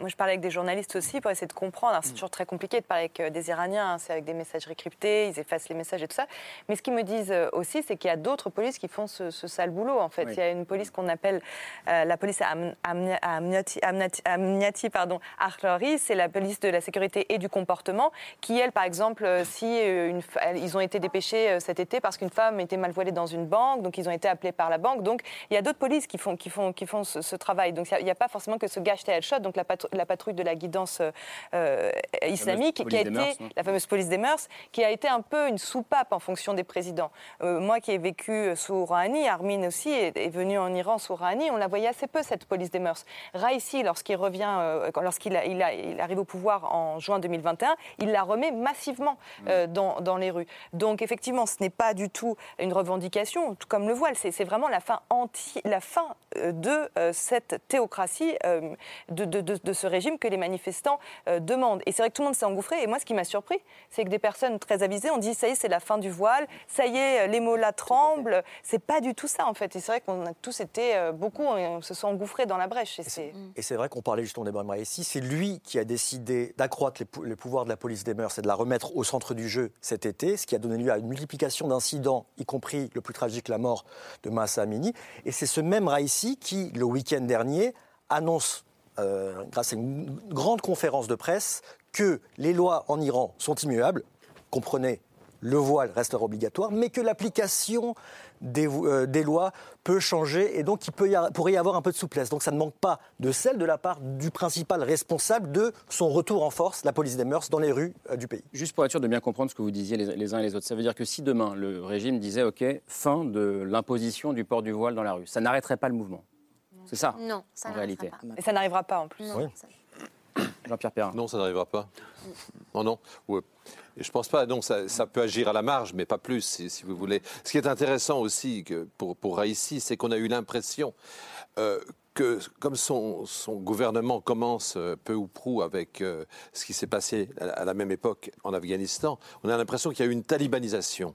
moi je parlais avec des journalistes aussi pour essayer de comprendre. C'est mm. toujours très compliqué de parler avec euh, des Iraniens, hein. c'est avec des messageries cryptées, ils effacent les messages et tout ça. Mais ce qu'ils me disent euh, aussi, c'est qu'il y a d'autres polices qui font ce, sale boulot. En fait, il y a une police qu'on appelle la police Amniati, Amniati, pardon, c'est la police de la sécurité et du comportement, qui elle, par exemple, si une, ils ont été dépêchés cet été parce qu'une femme était mal voilée dans une banque, donc ils ont été appelés par la banque. Donc il y a d'autres polices qui font, qui font, qui font ce, ce travail. Donc il n'y a, pas forcément que ce gage shot, donc la, patrouille de la guidance euh, islamique, qui a été la fameuse police des mœurs, qui a été un peu une soupape en fonction des présidents. Euh, moi qui ai vécu sous Rouhani, Armin aussi est, venu en Iran sous Rouhani, on la voyait assez peu cette police des mœurs. Raisi, lorsqu'il revient, euh, lorsqu'il il, il arrive au pouvoir en juin 2021, il la remet massivement mm. dans, dans, les rues. Donc effectivement, ce n'est pas du tout une revendication, comme le voile, c'est vraiment la fin, anti, la fin de cette théorie théocratie de, de, ce régime que les manifestants demandent. Et c'est vrai que tout le monde s'est engouffré. Et moi, ce qui m'a surpris, c'est que des personnes très avisées ont dit ça y est, c'est la fin du voile, ça y est, les là tremblent. C'est pas du tout ça, en fait. Et c'est vrai qu'on a tous été beaucoup, on se sont engouffrés dans la brèche.
Et c'est vrai qu'on parlait justement d'Ebrahim ici. C'est lui qui a décidé d'accroître les, pouvoirs de la police des mœurs et de la remettre au centre du jeu cet été, ce qui a donné lieu à une multiplication d'incidents, y compris le plus tragique, la mort de Massa Amini. Et c'est ce même Raisi qui, le week-end dernier, annonce, euh, grâce à une grande conférence de presse, que les lois en Iran sont immuables. Comprenez, le voile restera obligatoire, mais que l'application euh, des, lois peut changer et donc il pourrait y avoir un peu de souplesse. Donc ça ne manque pas de celle de la part du principal responsable de son retour en force, la police des mœurs, dans les rues euh, du pays.
Juste pour être sûr de bien comprendre ce que vous disiez les, uns et les autres, ça veut dire que si demain le régime disait OK, fin de l'imposition du port du voile dans la rue, ça n'arrêterait pas le mouvement. C'est ça
Non, ça
en réalité.
Pas. Et ça n'arrivera pas en plus.
Jean-Pierre Perrin.
Non, ça n'arrivera pas. Non, non. Et je pense pas. Non, ça, peut agir à la marge, mais pas plus, si, vous voulez. Ce qui est intéressant aussi que pour, pour Raïssi, c'est qu'on a eu l'impression euh, que, comme son, gouvernement commence euh, peu ou prou avec euh, ce qui s'est passé à, la même époque en Afghanistan, on a l'impression qu'il y a eu une talibanisation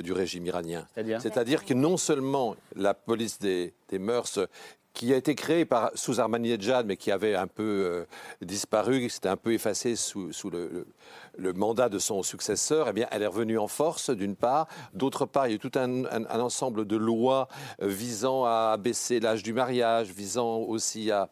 du régime iranien. C'est-à-dire que non seulement la police des, des mœurs qui a été créé par, sous Ahmadinejad, mais qui avait un peu disparu, qui s'était un peu effacé sous, le mandat de son successeur, eh bien, elle est revenue en force, d'une part. D'autre part, il y a eu tout un, ensemble de lois euh, visant à abaisser l'âge du mariage, visant aussi à,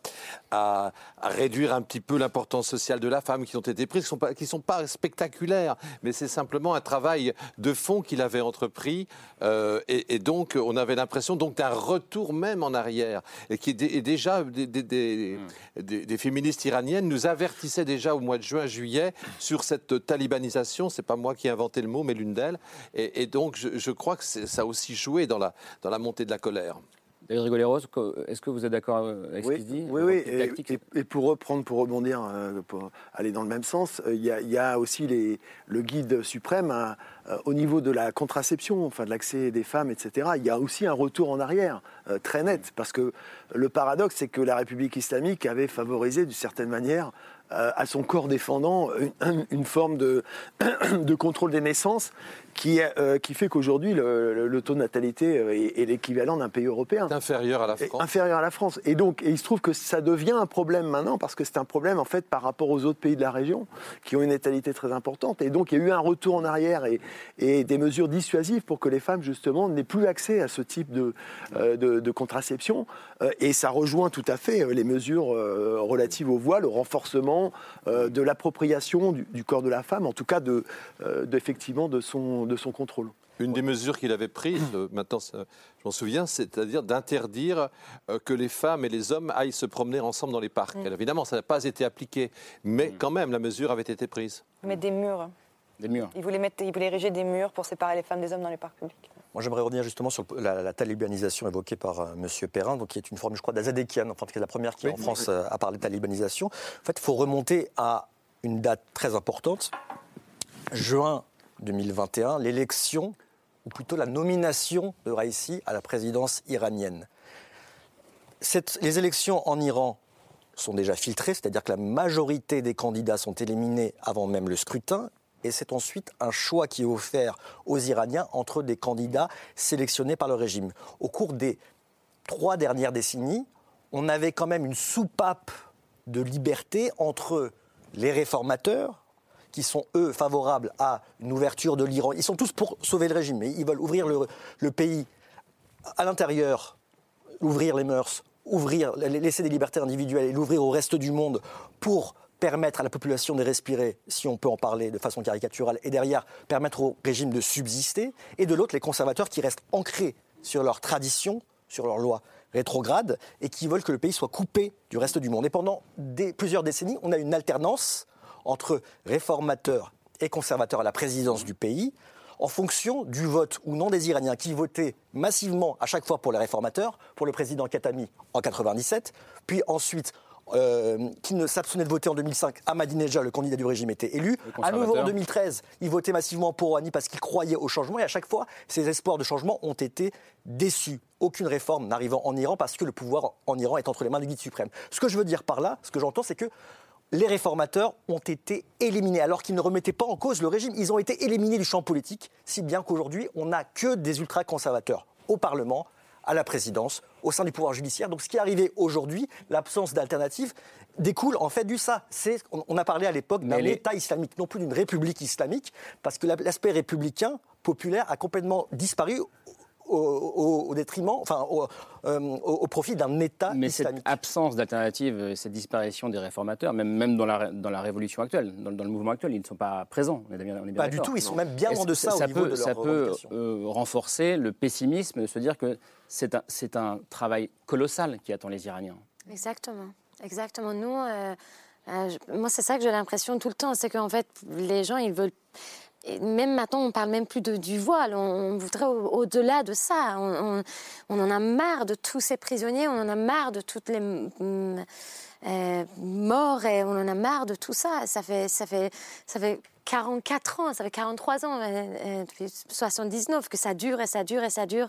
à, réduire un petit peu l'importance sociale de la femme, qui ont été prises, qui ne sont, pas, spectaculaires, mais c'est simplement un travail de fond qu'il avait entrepris. Euh, et, donc, on avait l'impression d'un retour même en arrière. Et qui est déjà, des, des, des féministes iraniennes nous avertissaient déjà au mois de juin, juillet, sur cette talibanisation, c'est pas moi qui ai inventé le mot, mais l'une d'elles. Et, donc, je, crois que ça a aussi joué dans la, dans la montée de la colère.
David Rigoleros, est-ce que vous êtes d'accord avec ce qu'il dit
Oui, oui. Et, pour reprendre, pour rebondir, euh, pour aller dans le même sens, euh, il y, a, aussi les, le guide suprême hein, euh, au niveau de la contraception, enfin de l'accès des femmes, etc. Il y a aussi un retour en arrière très net, parce que le paradoxe, c'est que la République islamique avait favorisé d'une certaine manière euh, à son corps défendant une, forme de, de, contrôle des naissances qui, euh, qui fait qu'aujourd'hui le, taux de natalité est, l'équivalent d'un pays européen.
inférieur à la France.
Inférieur à la France. Et donc, et il se trouve que ça devient un problème maintenant parce que c'est un problème en fait par rapport aux autres pays de la région qui ont une natalité très importante. Et donc, il y a eu un retour en arrière et, et des mesures dissuasives pour que les femmes justement n'aient plus accès à ce type de, euh, de, contraception. et ça rejoint tout à fait les mesures relatives au voile, au renforcement euh, de l'appropriation du, corps de la femme, en tout cas de, euh, effectivement de son, de son contrôle.
Une des mesures qu'il avait prises, euh, maintenant je m'en souviens, c'est-à-dire d'interdire que les femmes et les hommes aillent se promener ensemble dans les parcs. Mm. évidemment, ça n'a pas été appliqué, mais mm. quand même, la mesure avait été prise.
Mais des murs.
Des murs.
Il voulait, mettre, il voulait ériger des murs pour séparer les femmes des hommes dans les parcs publics.
Moi, j'aimerais revenir justement sur la, talibanisation évoquée par euh, M. Perrin, donc, qui est une forme, je crois, d'azadékiane, enfin, qui est la première qui, en France, euh, a parlé de talibanisation. En fait, il faut remonter à une date très importante, juin 2021, l'élection, ou plutôt la nomination de Raisi à la présidence iranienne. les élections en Iran sont déjà filtrées, c'est-à-dire que la majorité des candidats sont éliminés avant même le scrutin, et c'est ensuite un choix qui est offert aux Iraniens entre des candidats sélectionnés par le régime. Au cours des trois dernières décennies, on avait quand même une soupape de liberté entre les réformateurs, qui sont eux favorables à une ouverture de l'Iran. Ils sont tous pour sauver le régime, mais ils veulent ouvrir le, pays à l'intérieur, ouvrir les mœurs, laisser des libertés individuelles et l'ouvrir au reste du monde pour permettre à la population de respirer, si on peut en parler de façon caricaturale, et derrière permettre au régime de subsister, et de l'autre les conservateurs qui restent ancrés sur leurs traditions, sur leurs lois rétrogrades, et qui veulent que le pays soit coupé du reste du monde. Et pendant plusieurs décennies, on a une alternance entre réformateurs et conservateurs à la présidence du pays, en fonction du vote ou non des Iraniens qui votaient massivement à chaque fois pour les réformateurs, pour le président Khatami en 97, puis ensuite euh, qui ne s'abstenait de voter en 2005, Ahmadinejad, le candidat du régime, était élu. À nouveau en 2013, il votait massivement pour Rouhani parce qu'il croyait au changement. Et à chaque fois, ces espoirs de changement ont été déçus. Aucune réforme n'arrivant en Iran parce que le pouvoir en Iran est entre les mains du guide suprême. Ce que je veux dire par là, ce que j'entends, c'est que les réformateurs ont été éliminés, alors qu'ils ne remettaient pas en cause le régime. Ils ont été éliminés du champ politique, si bien qu'aujourd'hui, on n'a que des ultra-conservateurs au Parlement, à la présidence, au sein du pouvoir judiciaire. Donc ce qui est arrivé aujourd'hui, l'absence d'alternative, découle en fait du ça. On a parlé à l'époque d'un État islamique, non plus d'une république islamique, parce que l'aspect républicain populaire a complètement disparu au, détriment, enfin, euh, au, profit d'un État
Mais
islamique.
cette absence d'alternative, cette disparition des réformateurs, même, même dans, la, dans la révolution actuelle, dans, le mouvement actuel, ils ne sont pas présents.
On est bien, on est bien pas du tout, ils sont même bien en deçà
ça
au niveau
peut,
de leur
Ça peut euh, renforcer le pessimisme, de se dire que c'est un, un travail colossal qui attend les Iraniens?
Exactement. Exactement. Nous, euh, moi, c'est ça que j'ai l'impression tout le temps, c'est qu'en fait, les gens, ils veulent même maintenant, on parle même plus de, du voile. On, voudrait au-delà de ça. On, en a marre de tous ces prisonniers. On en a marre de toutes les mm, euh, morts et on en a marre de tout ça. Ça fait, ça fait, ça fait 44 ans, ça fait 43 ans, euh, euh, depuis 79, que ça dure et ça dure et ça dure.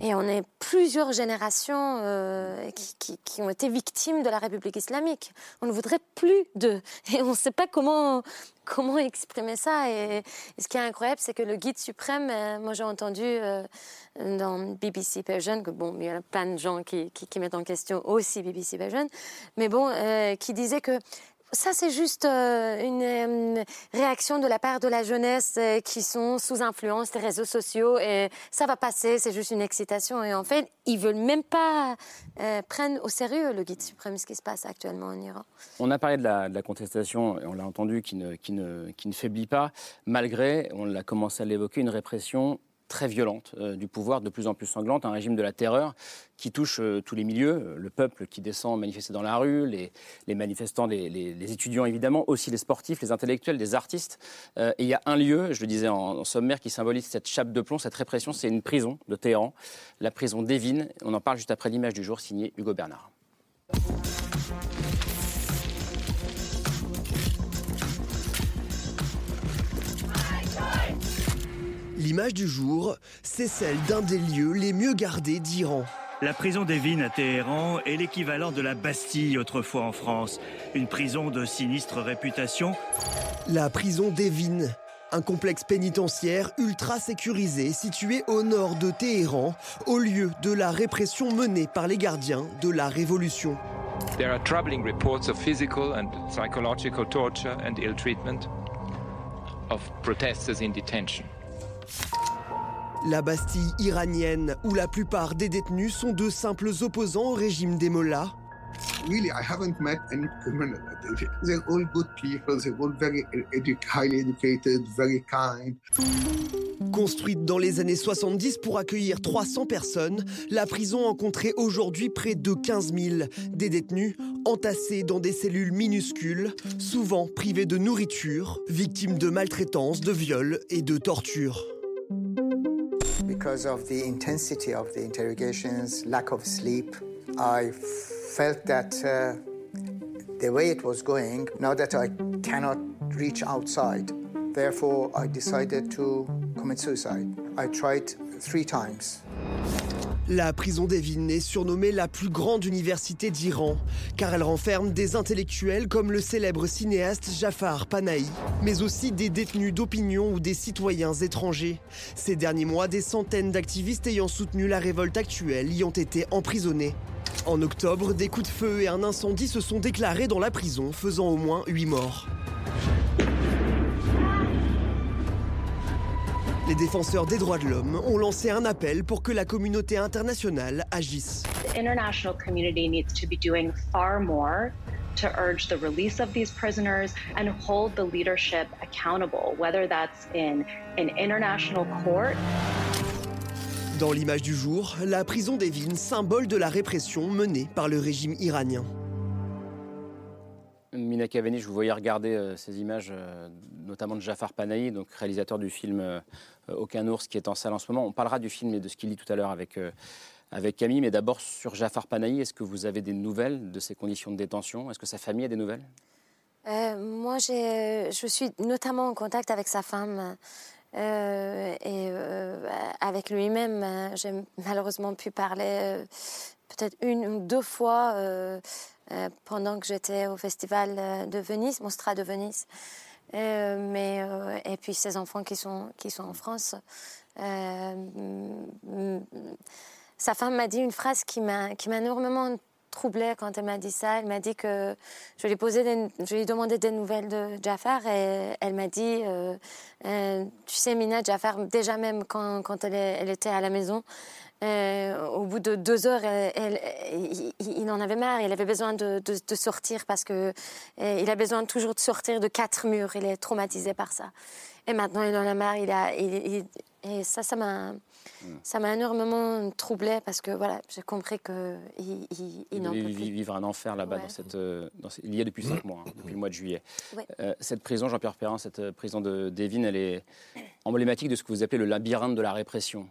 Et on est plusieurs générations euh, qui, ont été victimes de la République islamique. On ne voudrait plus d'eux. Et on ne sait pas comment, comment exprimer ça. Et, ce qui est incroyable, c'est que le guide suprême, moi j'ai entendu dans BBC Persian, que bon, il y a plein de gens qui mettent en question aussi BBC Persian, mais bon, qui disait que ça, c'est juste euh, une euh, réaction de la part de la jeunesse euh, qui sont sous influence des réseaux sociaux et ça va passer, c'est juste une excitation. Et en fait, ils veulent même pas prendre au sérieux le guide suprême, ce qui se passe actuellement en Iran.
On a parlé de la, contestation, et on l'a entendu, qui ne, qui, ne, qui ne faiblit pas, malgré, on l'a commencé à l'évoquer, une répression très violente euh, du pouvoir, de plus en plus sanglante, un régime de la terreur qui touche euh, tous les milieux, euh, le peuple qui descend manifester dans la rue, les, manifestants, les, étudiants évidemment, aussi les sportifs, les intellectuels, les artistes. et il y a un lieu, je le disais en, sommaire, qui symbolise cette chape de plomb, cette répression, c'est une prison de Téhéran, la prison d'Evin. On en parle juste après l'image du jour signée Hugo Bernard.
L'image du jour, c'est celle d'un des lieux les mieux gardés d'Iran.
La prison d'Evin à Téhéran est l'équivalent de la Bastille autrefois en France. Une prison de sinistre réputation.
La prison d'Evin, un complexe pénitentiaire ultra sécurisé situé au nord de Téhéran, au lieu de la répression menée par les gardiens de la révolution.
There are troubling reports of physical and psychological torture and ill treatment of protesters in detention.
La Bastille iranienne, où la plupart des détenus sont de simples opposants au régime des mollahs.
Really, I haven't met any criminal. They're all good people. They're all very highly educated, very kind.
Construite dans les années 70 pour accueillir 300 personnes, la prison en compterait aujourd'hui près de 15 000. Des détenus entassés dans des cellules minuscules, souvent privés de nourriture, victimes de maltraitance, de viols et de tortures.
Because of the intensity of the interrogations, lack of sleep, I felt that uh, the way it was going, now that I cannot reach outside, therefore I decided to commit suicide. I tried three times.
La prison d'Evin est surnommée la plus grande université d'Iran, car elle renferme des intellectuels comme le célèbre cinéaste Jafar Panahi, mais aussi des détenus d'opinion ou des citoyens étrangers. Ces derniers mois, des centaines d'activistes ayant soutenu la révolte actuelle y ont été emprisonnés. En octobre, des coups de feu et un incendie se sont déclarés dans la prison, faisant au moins 8 morts. Les défenseurs des droits de l'homme ont lancé un appel pour que la communauté internationale agisse.
The international community needs to be doing far more to urge the release of these prisoners and hold the leadership accountable, whether that's in an international court.
Dans l'image du jour, la prison d'Evin, symbole de la répression menée par le régime iranien.
Mina Kaveni, je vous voyais regarder euh, ces images, euh, notamment de Jafar Panahi, donc réalisateur du film euh, Aucun ours, qui est en salle en ce moment. On parlera du film et de ce qu'il dit tout à l'heure avec, avec Camille. Mais d'abord sur Jafar Panahi, est-ce que vous avez des nouvelles de ses conditions de détention? Est-ce que sa famille a des nouvelles?
Moi, je suis notamment en contact avec sa femme. et avec lui-même, j'ai malheureusement pu parler peut-être une ou deux fois pendant que j'étais au festival de Venise, Mostra de Venise. Mais, et puis ses enfants qui sont, qui sont en France. sa femme m'a dit une phrase qui m'a énormément troublée quand elle m'a dit ça. Elle m'a dit que je lui, posé je lui ai demandé des nouvelles de Jafar et elle m'a dit Tu sais, Mina, Jafar, déjà même quand, quand elle, était à la maison, euh, au bout de deux heures, il, en avait marre. Il avait besoin de, sortir parce que euh, a besoin toujours de sortir de quatre murs. Il est traumatisé par ça. Et maintenant, il en a marre. Il a, et ça, ça m'a ça m'a énormément troublée parce que voilà, j'ai compris qu'il il, il, n'en peut plus.
vivre un enfer là-bas dans cette, euh, il y a depuis cinq mois, hein, depuis le mois de juillet. Euh, cette prison, Jean-Pierre Perrin, cette euh, prison de Devine, elle est emblématique de ce que vous appelez le labyrinthe de la répression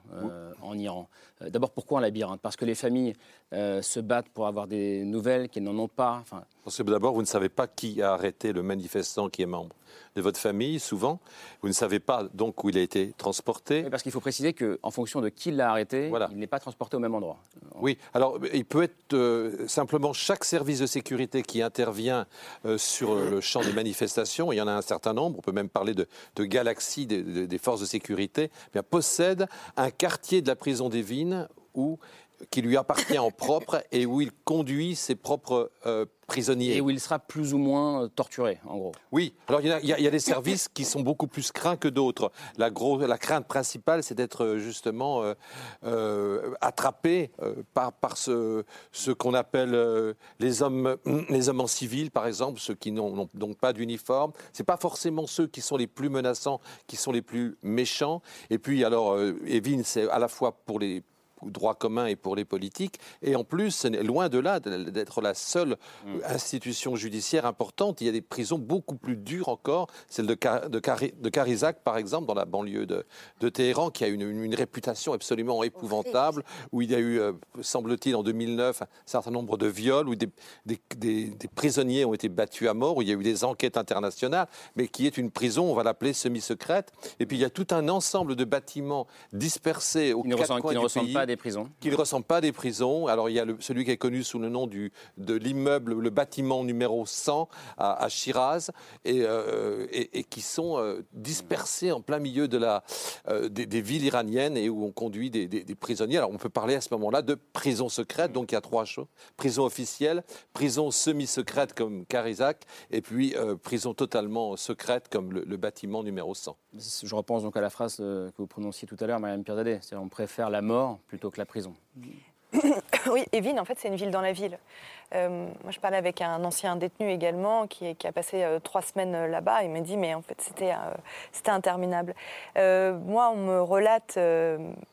en Iran. D'abord, pourquoi un labyrinthe? Parce que les familles se battent pour avoir des nouvelles qu'elles n'en ont pas.
Enfin... Parce que d'abord, vous ne savez pas qui a arrêté le manifestant qui est membre de votre famille, souvent. Vous ne savez pas donc où il a été transporté.
parce qu'il faut préciser qu'en fonction de qui l'a arrêté, il n'est pas transporté au même endroit.
Oui, alors il peut être euh, simplement chaque service de sécurité qui intervient euh, sur le champ des manifestations, il y en a un certain nombre, on peut même parler de, de galaxies des, forces de sécurité, eh bien, possède un quartier de la prison des Vignes où qui lui appartient en propre et où il conduit ses propres euh, prisonniers.
Et où il sera plus ou moins euh, torturé, en gros.
Oui, alors il y, a, des services qui sont beaucoup plus craints que d'autres. La, la crainte principale, c'est d'être euh, justement attrapé par, par ce, ce qu'on appelle les, hommes, les hommes en civil, par exemple, ceux qui n'ont donc pas d'uniforme. Ce pas forcément ceux qui sont les plus menaçants, qui sont les plus méchants. Et puis, alors, Evin, c'est à la fois pour les droit commun et pour les politiques. Et en plus, loin de là d'être la seule mm. institution judiciaire importante. Il y a des prisons beaucoup plus dures encore. Celle de, de, de Carizac, par exemple, dans la banlieue de, de Téhéran, qui a une, une, réputation absolument épouvantable, où il y a eu, euh, semble-t-il, en 2009, un certain nombre de viols, où des, des, des, prisonniers ont été battus à mort, où il y a eu des enquêtes internationales, mais qui est une prison, on va l'appeler semi-secrète. Et puis il y a tout un ensemble de bâtiments dispersés au quatre coins du pays
des prisons.
Qui ne ressemble pas à des prisons. Alors il y a celui qui est connu sous le nom du, de l'immeuble, le bâtiment numéro 100 à, Shiraz, euh, et, et, qui sont euh, dispersés en plein milieu de la, euh, des, villes iraniennes et où on conduit des, prisonniers. Alors on peut parler à ce moment-là de prison secrète, donc il y a trois choses. Prison officielle, prison semi-secrète comme Carizac, et puis prison totalement secrète comme le, bâtiment numéro 100.
Je repense donc à la phrase que vous prononciez tout à l'heure, Marianne Pirzadeh, c'est on préfère la mort plutôt que la prison.
oui, Evin, en fait, c'est une ville dans la ville. Euh, moi, je parlais avec un ancien détenu également qui, a passé euh, trois semaines euh, là-bas. Il m'a dit, mais en fait, c'était interminable. moi, on me relate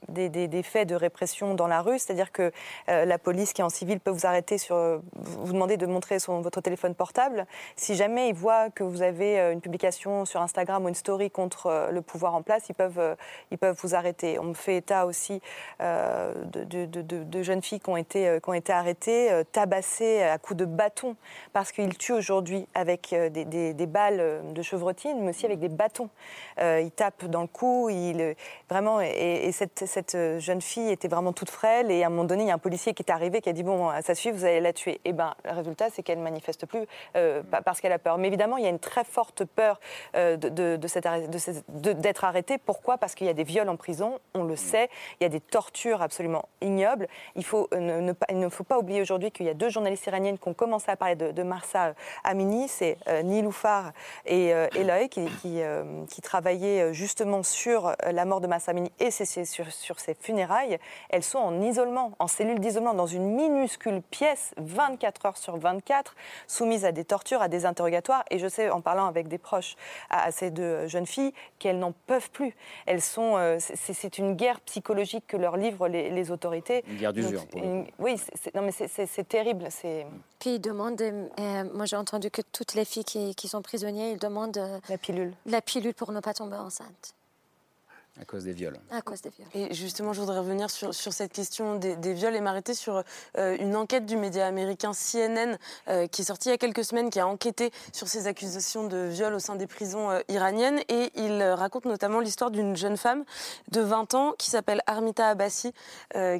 des, faits de répression dans la rue, c'est-à-dire que la police qui est en civil peut vous arrêter vous demander de montrer votre téléphone portable. Si jamais ils voient que vous avez une publication sur Instagram ou une story contre le pouvoir en place, ils peuvent, vous arrêter. On me fait état aussi de, jeunes filles qui ont été arrêtées, tabassées à coups de bâton, parce qu'il tue aujourd'hui avec euh, des, balles de chevrotine, mais aussi avec des bâtons. Euh, il tape dans le cou, il, vraiment, et, cette, jeune fille était vraiment toute frêle, et à un moment donné, il y a un policier qui est arrivé, qui a dit, bon, ça suffit, vous allez la tuer. Et ben, le résultat, c'est qu'elle ne manifeste plus euh, parce qu'elle a peur. Mais évidemment, il y a une très forte peur de, d'être arrêtée. Pourquoi? Parce qu'il y a des viols en prison, on le sait, il y a des tortures absolument ignobles. Il ne faut pas oublier aujourd'hui qu'il y a deux journalistes iraniennes qui ont commencé à parler de, Marsa euh, Amini, c'est euh, Niloufar et euh, Eloy qui, qui, travaillaient justement sur la mort de Marsa Amini et sur, sur, ses funérailles. Elles sont en isolement, en cellule d'isolement, dans une minuscule pièce, 24 heures sur 24, soumises à des tortures, à des interrogatoires. Et je sais, en parlant avec des proches à, ces deux jeunes filles, qu'elles n'en peuvent plus. Elles sont, c'est une guerre psychologique que leur livrent les, autorités.
Une guerre d'usure.
Oui, non mais c'est terrible.
Puis ils demandent, euh, moi j'ai entendu que toutes les filles qui, sont prisonnières, ils demandent
la pilule.
La pilule pour ne pas tomber enceinte.
À cause des viols.
À cause des viols.
Et justement, je voudrais revenir sur, sur cette question des, viols et m'arrêter sur euh, une enquête du média américain CNN euh, qui est sortie il y a quelques semaines, qui a enquêté sur ces accusations de viol au sein des prisons euh, iraniennes. Et il raconte notamment l'histoire d'une jeune femme de 20 ans qui s'appelle Armita Abbasi,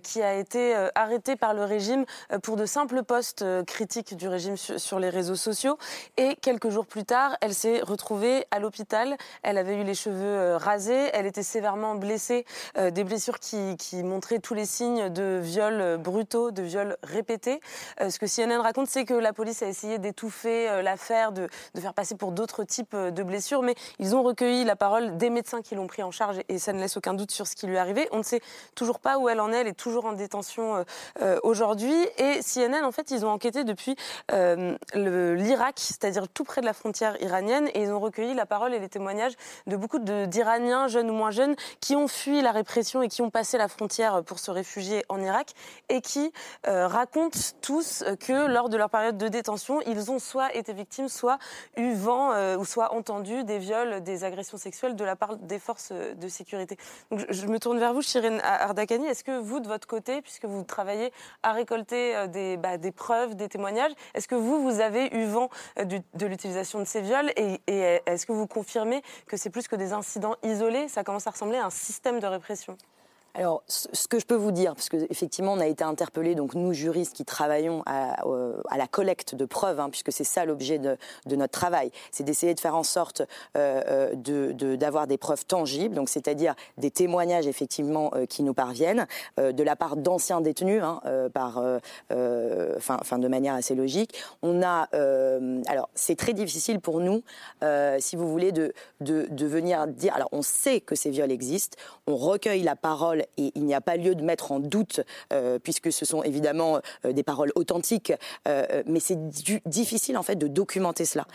qui a été arrêtée par le régime pour de simples posts critiques du régime sur, sur les réseaux sociaux. Et quelques jours plus tard, elle s'est retrouvée à l'hôpital. Elle avait eu les cheveux rasés, elle était sévère sévèrement blessée, euh, des blessures qui, montraient tous les signes de viols brutaux, de viols répétés. Euh, ce que CNN raconte, c'est que la police a essayé d'étouffer euh, l'affaire, de, faire passer pour d'autres types de blessures, mais ils ont recueilli la parole des médecins qui l'ont pris en charge et ça ne laisse aucun doute sur ce qui lui est arrivé. On ne sait toujours pas où elle en est, elle est toujours en détention aujourd'hui. Et CNN, en fait, ils ont enquêté depuis l'Irak, c'est-à-dire tout près de la frontière iranienne, et ils ont recueilli la parole et les témoignages de beaucoup d'Iraniens, jeunes ou moins jeunes, qui ont fui la répression et qui ont passé la frontière pour se réfugier en Irak et qui euh, racontent tous que lors de leur période de détention, ils ont soit été victimes, soit eu vent euh, ou soit entendu des viols, des agressions sexuelles de la part des forces de sécurité. Donc je, me tourne vers vous, Chirine Ardakani. Est-ce que vous, de votre côté, puisque vous travaillez à récolter euh, des, bah, des preuves, des témoignages, est-ce que vous, vous avez eu vent de l'utilisation de ces viols et, et est-ce que vous confirmez que c'est plus que des incidents isolés? Ça commence à ressembler un système de répression
alors, ce que je peux vous dire, parce qu'effectivement, on a été interpellés, donc nous, juristes qui travaillons à, euh, la collecte de preuves, hein, puisque c'est ça l'objet de, notre travail, c'est d'essayer de faire en sorte euh, euh, d'avoir des preuves tangibles, donc c'est-à-dire des témoignages effectivement qui nous parviennent de la part d'anciens détenus, hein, par, de manière assez logique. On a, alors, c'est très difficile pour nous, si vous voulez, de venir dire. Alors, on sait que ces viols existent, on recueille la parole et il n'y a pas lieu de mettre en doute, euh, puisque ce sont évidemment euh, des paroles authentiques, euh, mais c'est difficile en fait de documenter cela.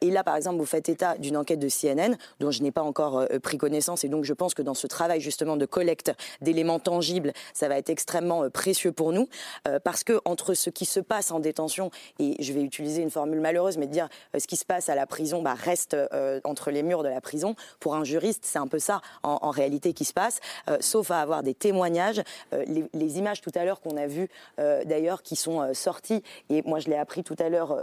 et là, par exemple, vous faites état d'une enquête de CNN dont je n'ai pas encore pris connaissance, et donc je pense que dans ce travail justement de collecte d'éléments tangibles, ça va être extrêmement précieux pour nous, parce que entre ce qui se passe en détention et je vais utiliser une formule malheureuse, mais de dire ce qui se passe à la prison bah, reste entre les murs de la prison. Pour un juriste, c'est un peu ça en, en réalité qui se passe, sauf à avoir des témoignages. Euh, les, images tout à l'heure qu'on a vues, euh, d'ailleurs, qui sont euh, sorties, et moi je l'ai appris tout à l'heure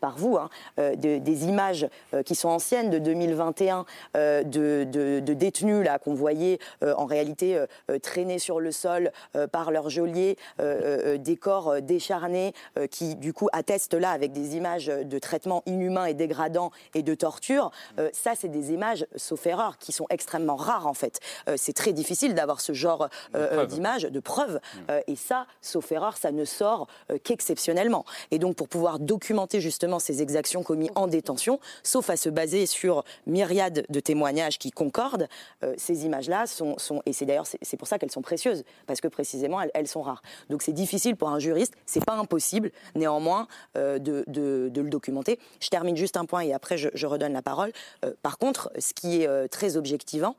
par vous, hein, des images qui sont anciennes de 2021 de, détenus là qu'on voyait en réalité traîner sur le sol par leur geôlier, des corps décharnés qui du coup attestent là avec des images de traitements inhumains et dégradants et de torture. ça, c'est des images, sauf erreur, qui sont extrêmement rares en fait. c'est très difficile d'avoir ce genre euh, d'image, de preuves. Mm. Euh, et ça, sauf erreur, ça ne sort euh, qu'exceptionnellement. Et donc, pour pouvoir documenter justement ces exactions commises en détention, sauf à se baser sur myriades de témoignages qui concordent, ces images-là sont, sont, et c'est d'ailleurs c'est pour ça qu'elles sont précieuses, parce que précisément elles, sont rares. Donc c'est difficile pour un juriste, c'est pas impossible néanmoins de, de, le documenter. Je termine juste un point et après je, je redonne la parole. par contre, ce qui est très objectivant,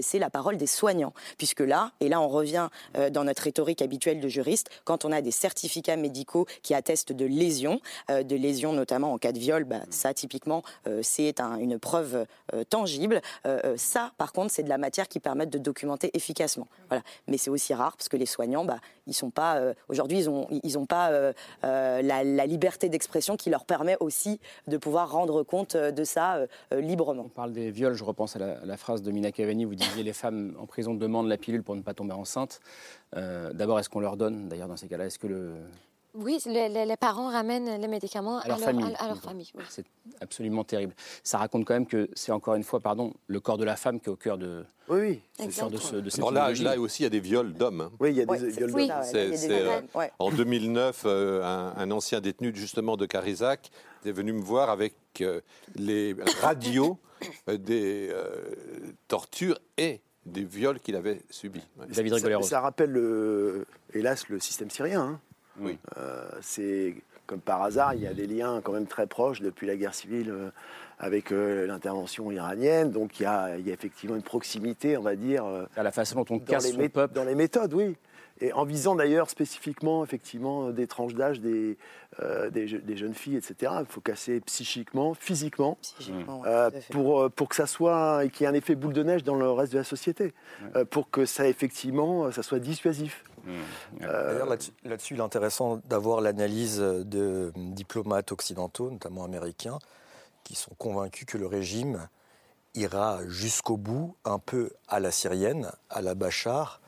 c'est la parole des soignants puisque là, et là on revient euh, dans notre rhétorique habituelle de juriste, quand on a des certificats médicaux qui attestent de lésions, euh, de lésions notamment en cas de viol, bah, ça typiquement euh, c'est une preuve tangible. ça, par contre, c'est de la matière qui permet de documenter efficacement. Voilà. Mais c'est aussi rare parce que les soignants, bah, ils sont pas aujourd'hui, ils ont ils ont pas la, liberté d'expression qui leur permet aussi de pouvoir rendre compte de ça librement. On
parle des viols, je repense à la, phrase de Mina Cavani, vous disiez les femmes en prison demandent la pilule pour ne pas tomber enceinte. Euh, d'abord, est-ce qu'on leur donne, d'ailleurs, dans ces cas-là, est-ce que le...
Oui, les, parents ramènent les médicaments à, leur, famille. À, leur famille
C'est absolument terrible. Ça raconte quand même que c'est encore une fois, pardon, le corps de la femme qui est au cœur de,
oui,
oui. De, ce, de
cette là, là, aussi, il y a des viols d'hommes. Hein.
Oui, il y a des viols d'hommes.
Euh, en 2009, euh, un, ancien détenu justement de Carizac est venu me voir avec les radios des tortures et des viols qu'il avait subis.
David ça, ça, rappelle, le, hélas, le système syrien. Hein.
Oui.
Euh, c'est comme par hasard, il y a des liens quand même très proches depuis la guerre civile euh, avec euh, l'intervention iranienne. Donc il y, a, il y, a, effectivement une proximité, on va dire.
à la façon dont on casse
les
son peuple.
Dans les méthodes, oui. Et en visant d'ailleurs spécifiquement, effectivement, des tranches d'âge des, des, jeunes filles, etc. Il faut casser psychiquement, physiquement, pour, pour que ça soit, et qu'il y ait un effet boule de neige dans le reste de la société, pour que ça, effectivement, ça soit dissuasif.
D'ailleurs, là-dessus, il est intéressant d'avoir l'analyse de diplomates occidentaux, notamment américains, qui sont convaincus que le régime ira jusqu'au bout, un peu à la syrienne, à la Bachar, euh,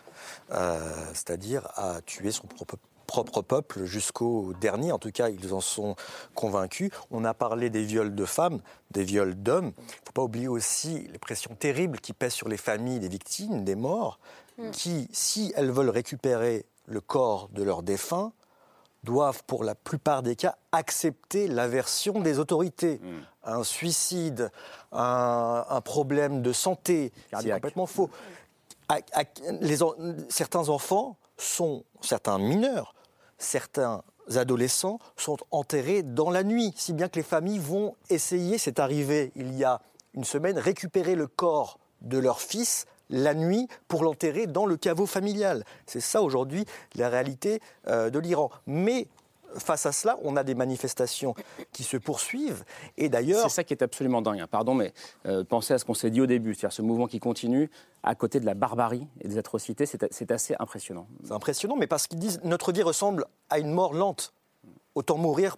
c'est-à-dire à tuer son propre, propre peuple jusqu'au dernier. En tout cas, ils en sont convaincus. On a parlé des viols de femmes, des viols d'hommes. Il ne faut pas oublier aussi les pressions terribles qui pèsent sur les familles des victimes, des morts, mm. qui, si elles veulent récupérer le corps de leurs défunts, doivent, pour la plupart des cas, accepter la version des autorités. Hmm. Un suicide, un, problème de santé, c'est complètement faux. Certains enfants sont, certains mineurs, certains adolescents sont enterrés dans la nuit, si bien que les familles vont essayer, c'est arrivé il y a une semaine, récupérer le corps de leur fils la nuit pour l'enterrer dans le caveau familial. C'est ça aujourd'hui la réalité euh, de l'Iran. Mais face à cela, on a des manifestations qui se poursuivent. Et d'ailleurs.
C'est ça qui est absolument dingue. Hein. Pardon, mais euh, pensez à ce qu'on s'est dit au début, c'est-à-dire ce mouvement qui continue à côté de la barbarie et des atrocités, c'est assez impressionnant.
C'est impressionnant, mais parce qu'ils disent notre vie ressemble à une mort lente. Autant mourir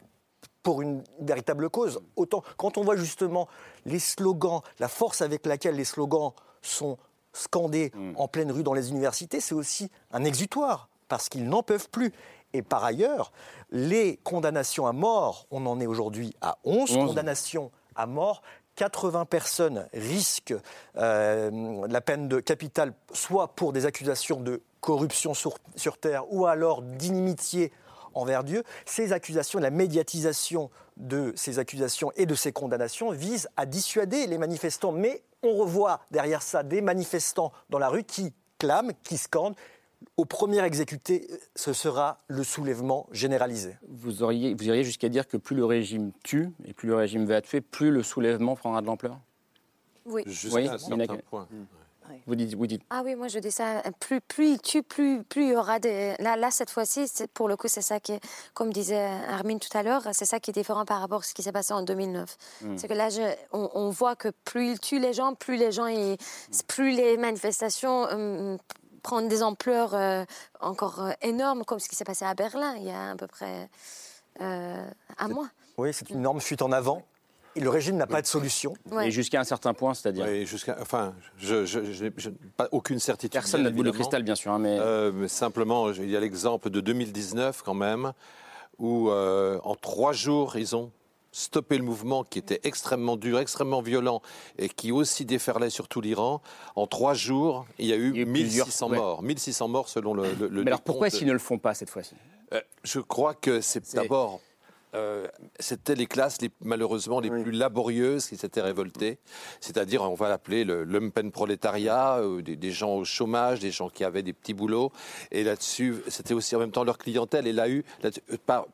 pour une véritable cause. Autant quand on voit justement les slogans, la force avec laquelle les slogans sont scandés mm. en pleine rue dans les universités, c'est aussi un exutoire, parce qu'ils n'en peuvent plus. Et par ailleurs, les condamnations à mort, on en est aujourd'hui à 11, condamnations à mort. 80 personnes risquent euh, la peine de capitale, soit pour des accusations de corruption sur, sur terre, ou alors d'inimitié envers Dieu. Ces accusations, la médiatisation de ces accusations et de ces condamnations visent à dissuader les manifestants. Mais on revoit derrière ça des manifestants dans la rue qui clament, qui scandent. Au premier exécuté, ce sera le soulèvement généralisé.
Vous, auriez, vous iriez jusqu'à dire que plus le régime tue et plus le régime va tuer, plus le soulèvement prendra de l'ampleur?
Oui.
Jusqu'à un certain point.
Vous dites, vous dites.
Ah oui, moi je dis ça. Plus, plus il tue, plus, plus il y aura des. Là, là cette fois-ci, pour le coup, c'est ça qui, comme disait Armin tout à l'heure, c'est ça qui est différent par rapport à ce qui s'est passé en 2009. Hmm. C'est que là, on, voit que plus il tue les gens, plus les gens, hmm. plus les manifestations hum, prennent des ampleurs euh, encore euh, énormes, comme ce qui s'est passé à Berlin il y a à peu près euh, un mois.
Oui, c'est une énorme fuite en avant le régime n'a pas de solution.
Et jusqu'à un certain point, c'est-à-dire
oui, jusqu'à, Enfin, je n'ai pas aucune certitude.
Personne n'a de boule de cristal, bien sûr. Hein,
euh, mais... simplement, il y a l'exemple de 2019, quand même, où euh, en trois jours, ils ont stoppé le mouvement qui était extrêmement dur, extrêmement violent et qui aussi déferlait sur tout l'Iran. En trois jours, il y a eu, 1600 morts. 1600 morts selon le.
mais alors pourquoi s'ils ne le font pas cette fois-ci?
Euh, Je crois que c'est d'abord euh, c'était les classes malheureusement les plus laborieuses qui s'étaient révoltées, c'est-à-dire on va l'appeler le lumpen prolétariat, euh, des, gens au chômage, des gens qui avaient des petits boulots, et là-dessus c'était aussi en même temps leur clientèle. Et là, eu,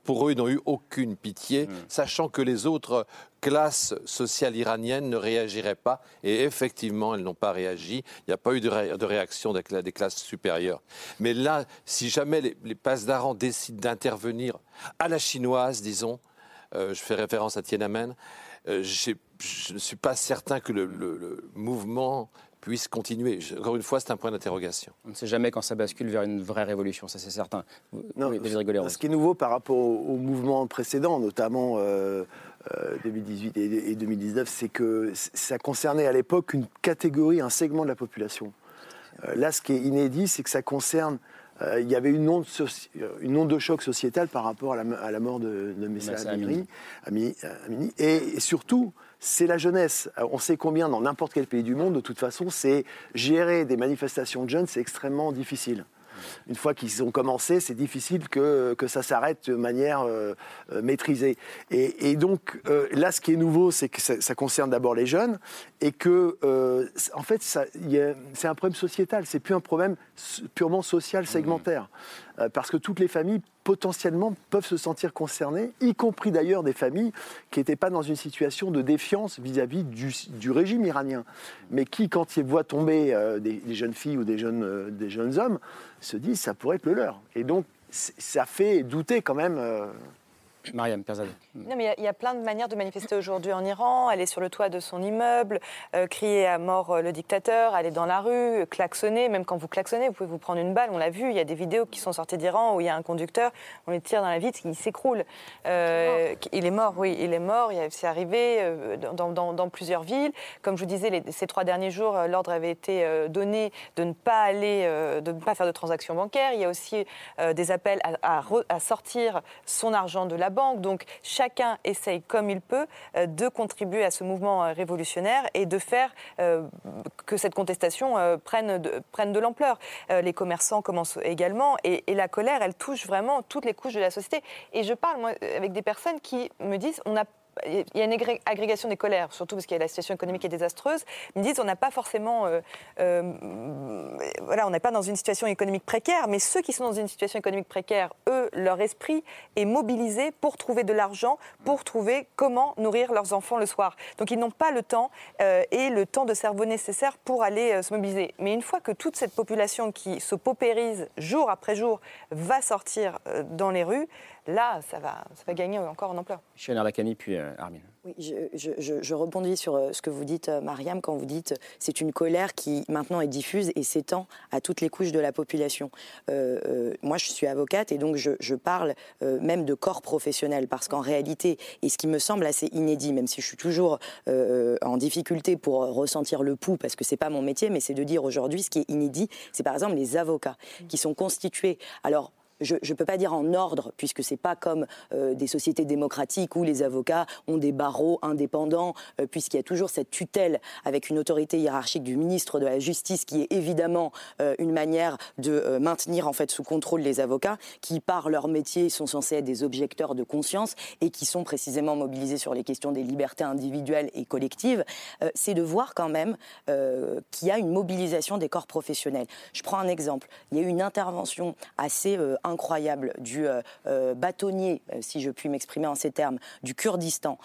pour eux, ils n'ont eu aucune pitié, mm. sachant que les autres classes sociales iraniennes ne réagiraient pas, et effectivement, elles n'ont pas réagi. Il n'y a pas eu de, réaction des, classes supérieures. Mais là, si jamais les, les d'Aran décident d'intervenir à la chinoise, disons, euh, je fais référence à Tiananmen, euh, je ne suis pas certain que le, mouvement puisse continuer. Encore une fois, c'est un point d'interrogation.
On ne sait jamais quand ça bascule vers une vraie révolution, ça c'est certain.
Non, ce qui est nouveau par rapport au, mouvement précédent, notamment euh, 2018 euh, et 2019, c'est que ça concernait à l'époque une catégorie, un segment de la population. Euh, là, ce qui est inédit, c'est que ça concerne euh, il y avait une onde, une onde de choc sociétal par rapport à la, mort de, de Messa Amini, Amini, et, surtout, c'est la jeunesse. On sait combien dans n'importe quel pays du monde, de toute façon, c'est gérer des manifestations de jeunes, c'est extrêmement difficile une fois qu'ils ont commencé, c'est difficile que, que ça s'arrête de manière euh, euh, maîtrisée. Et, donc, euh, là, ce qui est nouveau, c'est que ça, concerne d'abord les jeunes et que, en fait, c'est un problème sociétal, c'est plus un problème purement social segmentaire. parce que toutes les familles potentiellement peuvent se sentir concernés, y compris d'ailleurs des familles qui n'étaient pas dans une situation de défiance vis-à-vis du, régime iranien, mais qui, quand ils voient tomber euh, des, jeunes filles ou des jeunes, euh, des jeunes hommes, se disent ça pourrait être le leur. Et donc, ça fait douter quand même.
Mariam
Non, mais il y, a plein de manières de manifester aujourd'hui en Iran. Aller sur le toit de son immeuble, euh, crier à mort euh, le dictateur, aller dans la rue, klaxonner. Même quand vous klaxonnez, vous pouvez vous prendre une balle. On l'a vu, il y a des vidéos qui sont sorties d'Iran où il y a un conducteur, on le tire dans la vitre, il s'écroule. Euh, il est mort, oui, il est mort. C'est arrivé dans, plusieurs villes. Comme je vous disais, ces trois derniers jours, l'ordre avait été donné de ne pas aller, de ne pas faire de transactions bancaires. Il y a aussi des appels à, à sortir son argent de la banque donc chacun essaye comme il peut euh, de contribuer à ce mouvement euh, révolutionnaire et de faire euh, que cette contestation prenne de, l'ampleur. Les commerçants commencent également et, la colère, elle touche vraiment toutes les couches de la société. Et je parle avec des personnes qui me disent on n'a il y a une agrégation des colères, surtout parce que la situation économique est désastreuse. Ils me disent on n'a pas forcément, euh, euh, voilà, on n'est pas dans une situation économique précaire, mais ceux qui sont dans une situation économique précaire, eux, leur esprit est mobilisé pour trouver de l'argent, pour trouver comment nourrir leurs enfants le soir. Donc ils n'ont pas le temps euh, et le temps de cerveau nécessaire pour aller se mobiliser. Mais une fois que toute cette population qui se paupérise jour après jour va sortir dans les rues, là, ça va, ça va gagner encore en ampleur.
Camille, puis euh, Armin.
Oui, je, je, rebondis sur euh, ce que vous dites, euh, Mariam, quand vous dites c'est une colère qui maintenant est diffuse et s'étend à toutes les couches de la population. moi, je suis avocate et donc je, parle même de corps professionnel parce qu'en réalité, et ce qui me semble assez inédit, même si je suis toujours en difficulté pour ressentir le pouls parce que c'est pas mon métier, mais c'est de dire aujourd'hui ce qui est inédit, c'est par exemple les avocats qui sont constitués. Alors je ne peux pas dire en ordre, puisque ce n'est pas comme euh, des sociétés démocratiques où les avocats ont des barreaux indépendants, euh, puisqu'il y a toujours cette tutelle avec une autorité hiérarchique du ministre de la Justice, qui est évidemment euh, une manière de maintenir en fait sous contrôle les avocats, qui par leur métier sont censés être des objecteurs de conscience et qui sont précisément mobilisés sur les questions des libertés individuelles et collectives. C'est de voir quand même qu'il y a une mobilisation des corps professionnels. Je prends un exemple. Il y a eu une intervention assez incroyable du euh, euh, bâtonnier, euh, si je puis m'exprimer en ces termes, du Kurdistan,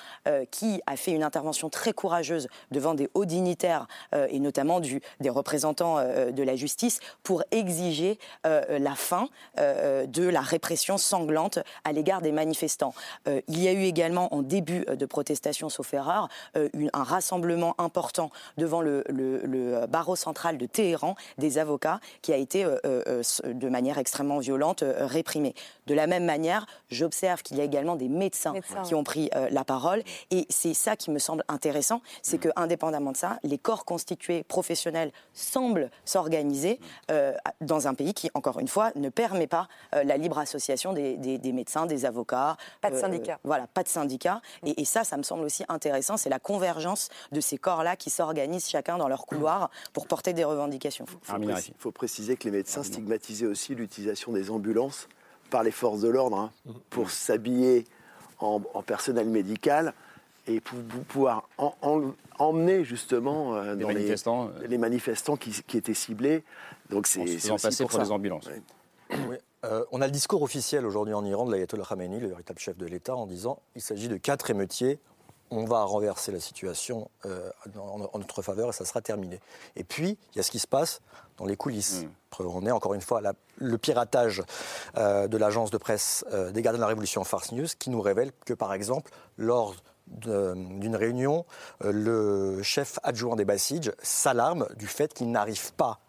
qui a fait une intervention très courageuse devant des hauts dignitaires et notamment des représentants de la justice pour exiger la fin de la répression sanglante à l'égard des manifestants. il y a eu également en début de protestation, sauf erreur, un rassemblement important devant le, barreau central de Téhéran des avocats qui a été de manière extrêmement violente euh, réprimés. De la même manière, j'observe qu'il y a également des médecins, qui ont pris euh, la parole. Et c'est ça qui me semble intéressant, c'est que, indépendamment de ça, les corps constitués professionnels semblent s'organiser euh, dans un pays qui, encore une fois, ne permet pas la libre association des, médecins, des avocats.
Pas de syndicats.
voilà, pas de syndicats. Et, et, ça, ça me semble aussi intéressant, c'est la convergence de ces corps-là qui s'organisent chacun dans leur couloir pour porter des revendications.
Il faut, préciser que les médecins stigmatisaient aussi l'utilisation des ambulances par les forces de l'ordre hein, pour s'habiller en, personnel médical et pour, pouvoir emmener justement
euh, les, manifestants,
euh. les, manifestants qui, étaient ciblés.
Donc c'est en passer pour, les ambulances.
Euh, on a le discours officiel aujourd'hui en Iran de l'ayatollah Khamenei, le véritable chef de l'État, en disant il s'agit de quatre émeutiers on va renverser la situation euh, en, notre faveur et ça sera terminé. Et puis, il y a ce qui se passe dans les coulisses. Mm. On est encore une fois à le piratage euh, de l'agence de presse euh, des gardiens de la Révolution Farce News qui nous révèle que, par exemple, lors d'une réunion, le chef adjoint des Bassiges s'alarme du fait qu'il n'arrive pas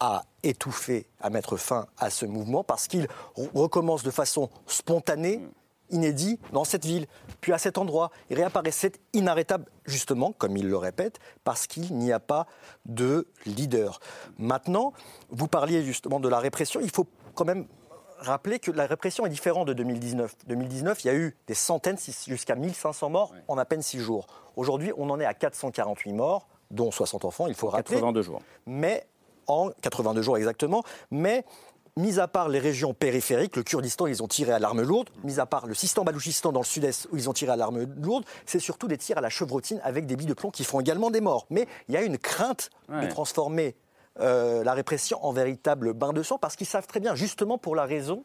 à étouffer, à mettre fin à ce mouvement parce qu'il recommence de façon spontanée. Mm inédit dans cette ville, puis à cet endroit. Il réapparaît. C'est inarrêtable, justement, comme il le répète, parce qu'il n'y a pas de leader. Maintenant, vous parliez justement de la répression. Il faut quand même rappeler que la répression est différente de 2019. 2019, il y a eu des centaines, jusqu'à 1500 morts en à peine 6 jours. Aujourd'hui, on en est à 448 morts, dont 60 enfants, il faut rappeler.
82 jours.
Mais en 82 jours exactement, mais mis à part les régions périphériques, le Kurdistan, ils ont tiré à l'arme lourde, mis à part le Sistan-Balouchistan dans le sud-est où ils ont tiré à l'arme lourde, c'est surtout des tirs à la chevrotine avec des billes de plomb qui font également des morts. Mais il y a une crainte de transformer euh, la répression en véritable bain de sang parce qu'ils savent très bien, justement pour la raison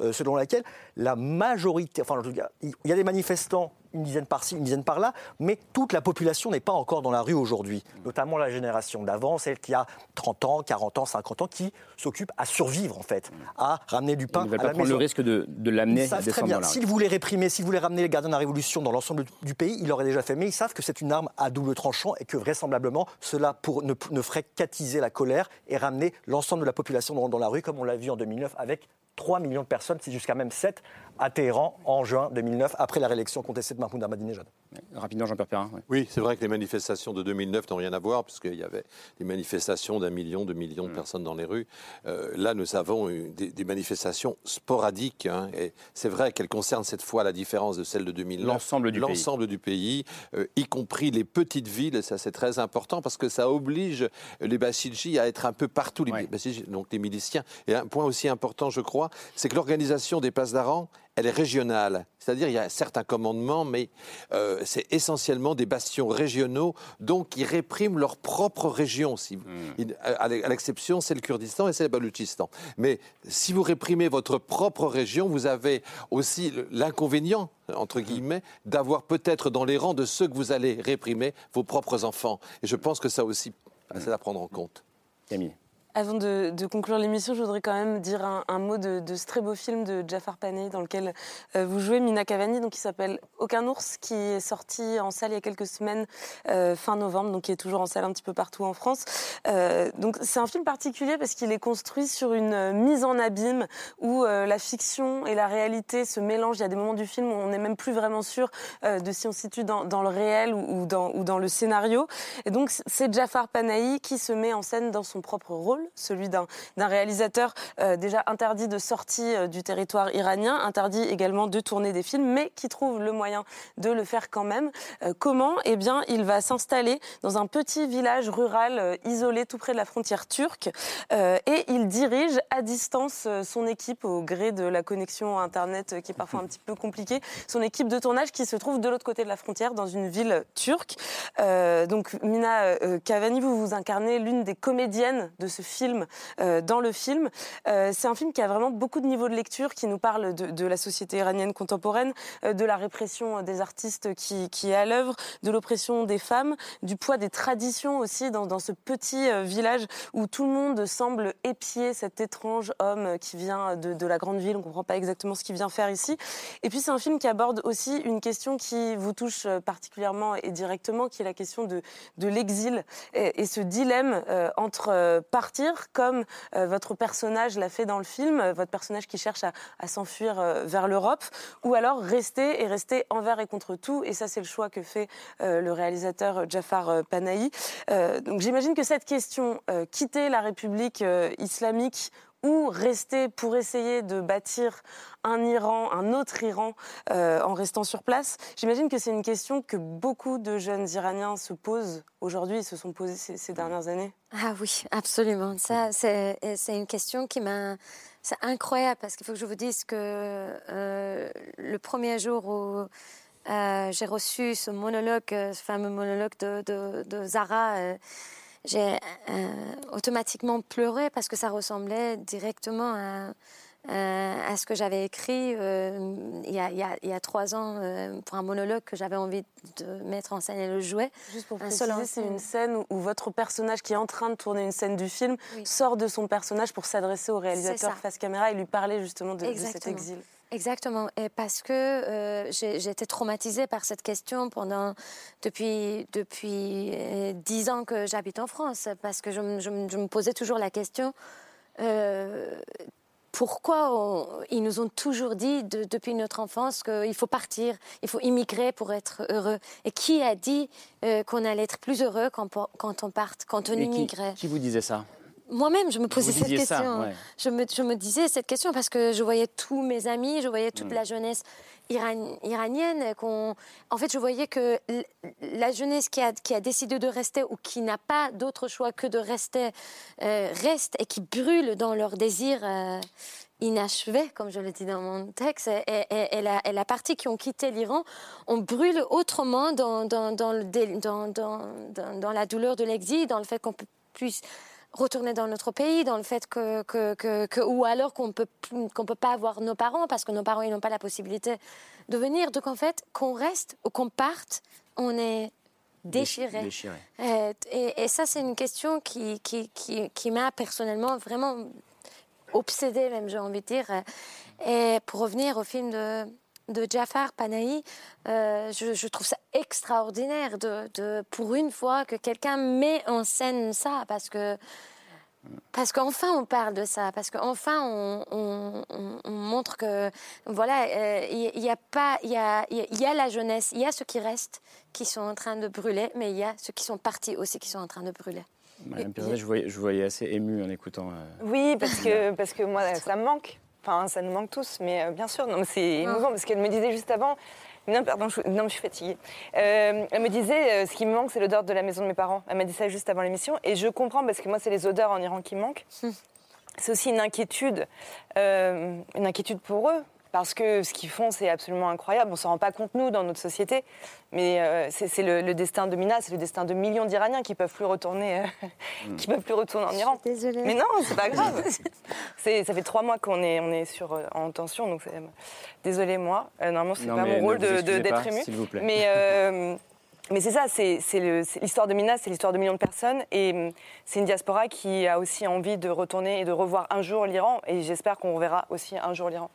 euh, selon laquelle la majorité, enfin, il y a des manifestants une dizaine par-ci, une dizaine par-là, mais toute la population n'est pas encore dans la rue aujourd'hui, notamment la génération d'avant, celle qui a 30 ans, 40 ans, 50 ans, qui s'occupe à survivre en fait, à ramener du pain
à
la
prendre le risque de, de l'amener
à très bien. S'ils voulaient réprimer, s'ils voulaient ramener les gardiens de la Révolution dans l'ensemble du pays, ils l'auraient déjà fait. Mais ils savent que c'est une arme à double tranchant et que vraisemblablement cela pour, ne, ne ferait qu'attiser la colère et ramener l'ensemble de la population dans, dans la rue, comme on l'a vu en 2009 avec 3 millions de personnes, c'est jusqu'à même 7 à Téhéran en juin 2009, après la réélection contestée de Mahmoud Ahmadinejad.
Rapidement, Jean-Pierre Perrin.
Oui, c'est vrai que les manifestations de 2009 n'ont rien à voir, puisqu'il y avait des manifestations d'un million, de millions de mm. personnes dans les rues. Euh, là, nous avons des, manifestations sporadiques, hein, et c'est vrai qu'elles concernent cette fois, la différence de celle de 2009,
l'ensemble du
l'ensemble du pays, euh, y compris les petites villes, et ça c'est très important, parce que ça oblige les Bassidji à être un peu partout, les donc les miliciens. Et un point aussi important, je crois, c'est que l'organisation des passes d'Aran, elle est régionale. C'est-à-dire il y a certains commandements, mais euh, c'est essentiellement des bastions régionaux, donc qui répriment leur propre région. Si, hmm. à l'exception, c'est le Kurdistan et c'est le Baloutchistan. Mais si vous réprimez votre propre région, vous avez aussi l'inconvénient, entre hmm. guillemets, d'avoir peut-être dans les rangs de ceux que vous allez réprimer vos propres enfants. Et je pense que ça aussi, c'est à prendre en compte.
Camille.
Avant de, conclure l'émission, je voudrais quand même dire un, mot de, ce très beau film de Jafar Panay dans lequel euh, vous jouez Mina Cavani, donc qui s'appelle Aucun ours, qui est sorti en salle il y a quelques semaines, euh, fin novembre, donc qui est toujours en salle un petit peu partout en France. Euh, donc c'est un film particulier parce qu'il est construit sur une mise en abîme où la fiction et la réalité se mélangent. Il y a des moments du film où on n'est même plus vraiment sûr de si on se situe dans, le réel ou, dans, ou dans le scénario. Et donc c'est Jafar Panahi qui se met en scène dans son propre rôle celui d'un réalisateur euh, déjà interdit de sortie euh, du territoire iranien, interdit également de tourner des films, mais qui trouve le moyen de le faire quand même. Euh, comment? Eh bien, il va s'installer dans un petit village rural isolé tout près de la frontière turque et il dirige à distance son équipe au gré de la connexion Internet qui est parfois un petit peu compliquée, son équipe de tournage qui se trouve de l'autre côté de la frontière dans une ville turque. donc Mina Cavani, vous vous incarnez l'une des comédiennes de ce film film euh, dans le film. Euh, c'est un film qui a vraiment beaucoup de niveaux de lecture, qui nous parle de, la société iranienne contemporaine, euh, de la répression des artistes qui, est à l'œuvre, de l'oppression des femmes, du poids des traditions aussi dans, ce petit village où tout le monde semble épier cet étrange homme qui vient de, la grande ville. On ne comprend pas exactement ce qu'il vient faire ici. Et puis c'est un film qui aborde aussi une question qui vous touche particulièrement et directement, qui est la question de, de l'exil et, et, ce dilemme entre partir comme euh, votre personnage l'a fait dans le film, euh, votre personnage qui cherche à, s'enfuir euh, vers l'Europe, ou alors rester et rester envers et contre tout. Et ça, c'est le choix que fait le réalisateur Jafar Panahi. donc j'imagine que cette question, quitter la République islamique ou rester pour essayer de bâtir un Iran, un autre Iran, euh, en restant sur place J'imagine que c'est une question que beaucoup de jeunes Iraniens se posent aujourd'hui se sont posées ces, dernières années.
Ah oui, absolument. Ça, c'est une question qui m'a... C'est incroyable parce qu'il faut que je vous dise que euh, le premier jour où euh, j'ai reçu ce monologue, ce fameux monologue de Zara, j'ai euh, automatiquement pleuré parce que ça ressemblait directement à, à ce que j'avais écrit euh, il, y a, il, y a, trois ans euh, pour un monologue que j'avais envie de mettre en scène et le jouer.
Juste pour préciser, c'est une scène où, votre personnage qui est en train de tourner une scène du film sort de son personnage pour s'adresser au réalisateur face caméra et lui parler justement de, de cet exil.
Exactement, et parce que euh, j'ai été traumatisée par cette question pendant depuis depuis euh, dix ans que j'habite en France, parce que je, me posais toujours la question euh, pourquoi ils nous ont toujours dit depuis notre enfance qu'il faut partir, il faut immigrer pour être heureux. Et qui a dit qu'on allait être plus heureux quand, quand on parte, quand on immigrait?
qui vous disait ça?
Moi-même, je me posais cette question. je, me, je, me, disais cette question parce que je voyais tous mes amis, je voyais toute mm. la jeunesse iranienne. En fait, je voyais que la jeunesse qui a, qui a décidé de rester ou qui n'a pas d'autre choix que de rester, euh, reste et qui brûle dans leur désir. Euh, inachevé, comme je le dis dans mon texte, et, et, la, et, la, partie qui ont quitté l'Iran, on brûle autrement dans, dans, dans, le, dans, dans, dans la douleur de l'exil, dans le fait qu'on puisse retourner dans notre pays, dans le fait que, que, ou alors qu'on peut qu'on peut pas avoir nos parents parce que nos parents ils n'ont pas la possibilité de venir. Donc en fait, qu'on reste ou qu'on parte, on est déchiré. Euh, et, ça, c'est une question qui, qui, qui, qui m'a personnellement vraiment obsédée, même j'ai envie de dire. Et pour revenir au film de, de Jafar Panahi, euh, je, trouve ça extraordinaire de, de pour une fois que quelqu'un met en scène ça, parce que parce qu'enfin on parle de ça, parce qu'enfin on, on, on, montre que voilà, euh, il y, a pas, il y a, il y a la jeunesse, il y a ceux qui restent, qui sont en train de brûler, mais il y a ceux qui sont partis aussi qui sont en train de brûler.
Madame je voyais, je voyais assez ému en écoutant. Euh,
oui, parce que parce que moi ça me manque. Enfin, ça nous manque tous, mais euh, bien sûr, non, c'est émouvant parce qu'elle me disait juste avant. Non, pardon, je, non, je suis fatiguée. Euh, elle me disait, euh, ce qui me manque, c'est l'odeur de la maison de mes parents. Elle m'a dit ça juste avant l'émission. Et je comprends, parce que moi, c'est les odeurs en Iran qui me manquent. Hum. C'est aussi une inquiétude, une inquiétude pour eux, parce que ce qu'ils font, c'est absolument incroyable. On ne s'en rend pas compte, nous, dans notre société, mais euh, c'est le, destin de Mina, c'est le destin de millions d'Iraniens qui ne peuvent plus retourner, euh, hmm. qui peuvent plus retourner en Iran.
Désolée.
Mais non, c'est pas grave. ça fait trois mois qu'on est, on est sur, euh, en tension, donc désolée moi. normalement, c'est pas mon rôle d'être ému. Mais mais c'est ça, c'est l'histoire de Mina, c'est l'histoire de millions de personnes. Et hum, c'est une diaspora qui a aussi envie de retourner et de revoir un jour l'Iran. Et j'espère qu'on reverra aussi un jour l'Iran.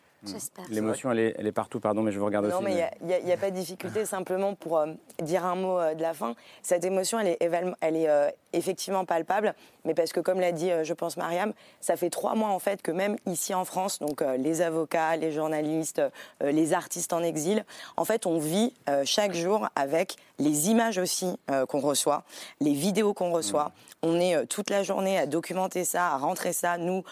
L'émotion, elle, elle est, partout, pardon, mais je vous regarde aussi.
Non, mais il n'y a, pas de difficulté, simplement pour euh, dire un mot euh, de la fin. Cette émotion, elle est, elle est euh, effectivement palpable, mais parce que, comme l'a dit, je pense, Mariam, ça fait trois mois, en fait, que même ici en France, donc les avocats, les journalistes, les artistes en exil, en fait, on vit chaque jour avec les images aussi qu'on reçoit, les vidéos qu'on reçoit. Mmh. On est toute la journée à documenter ça, à rentrer ça, nous,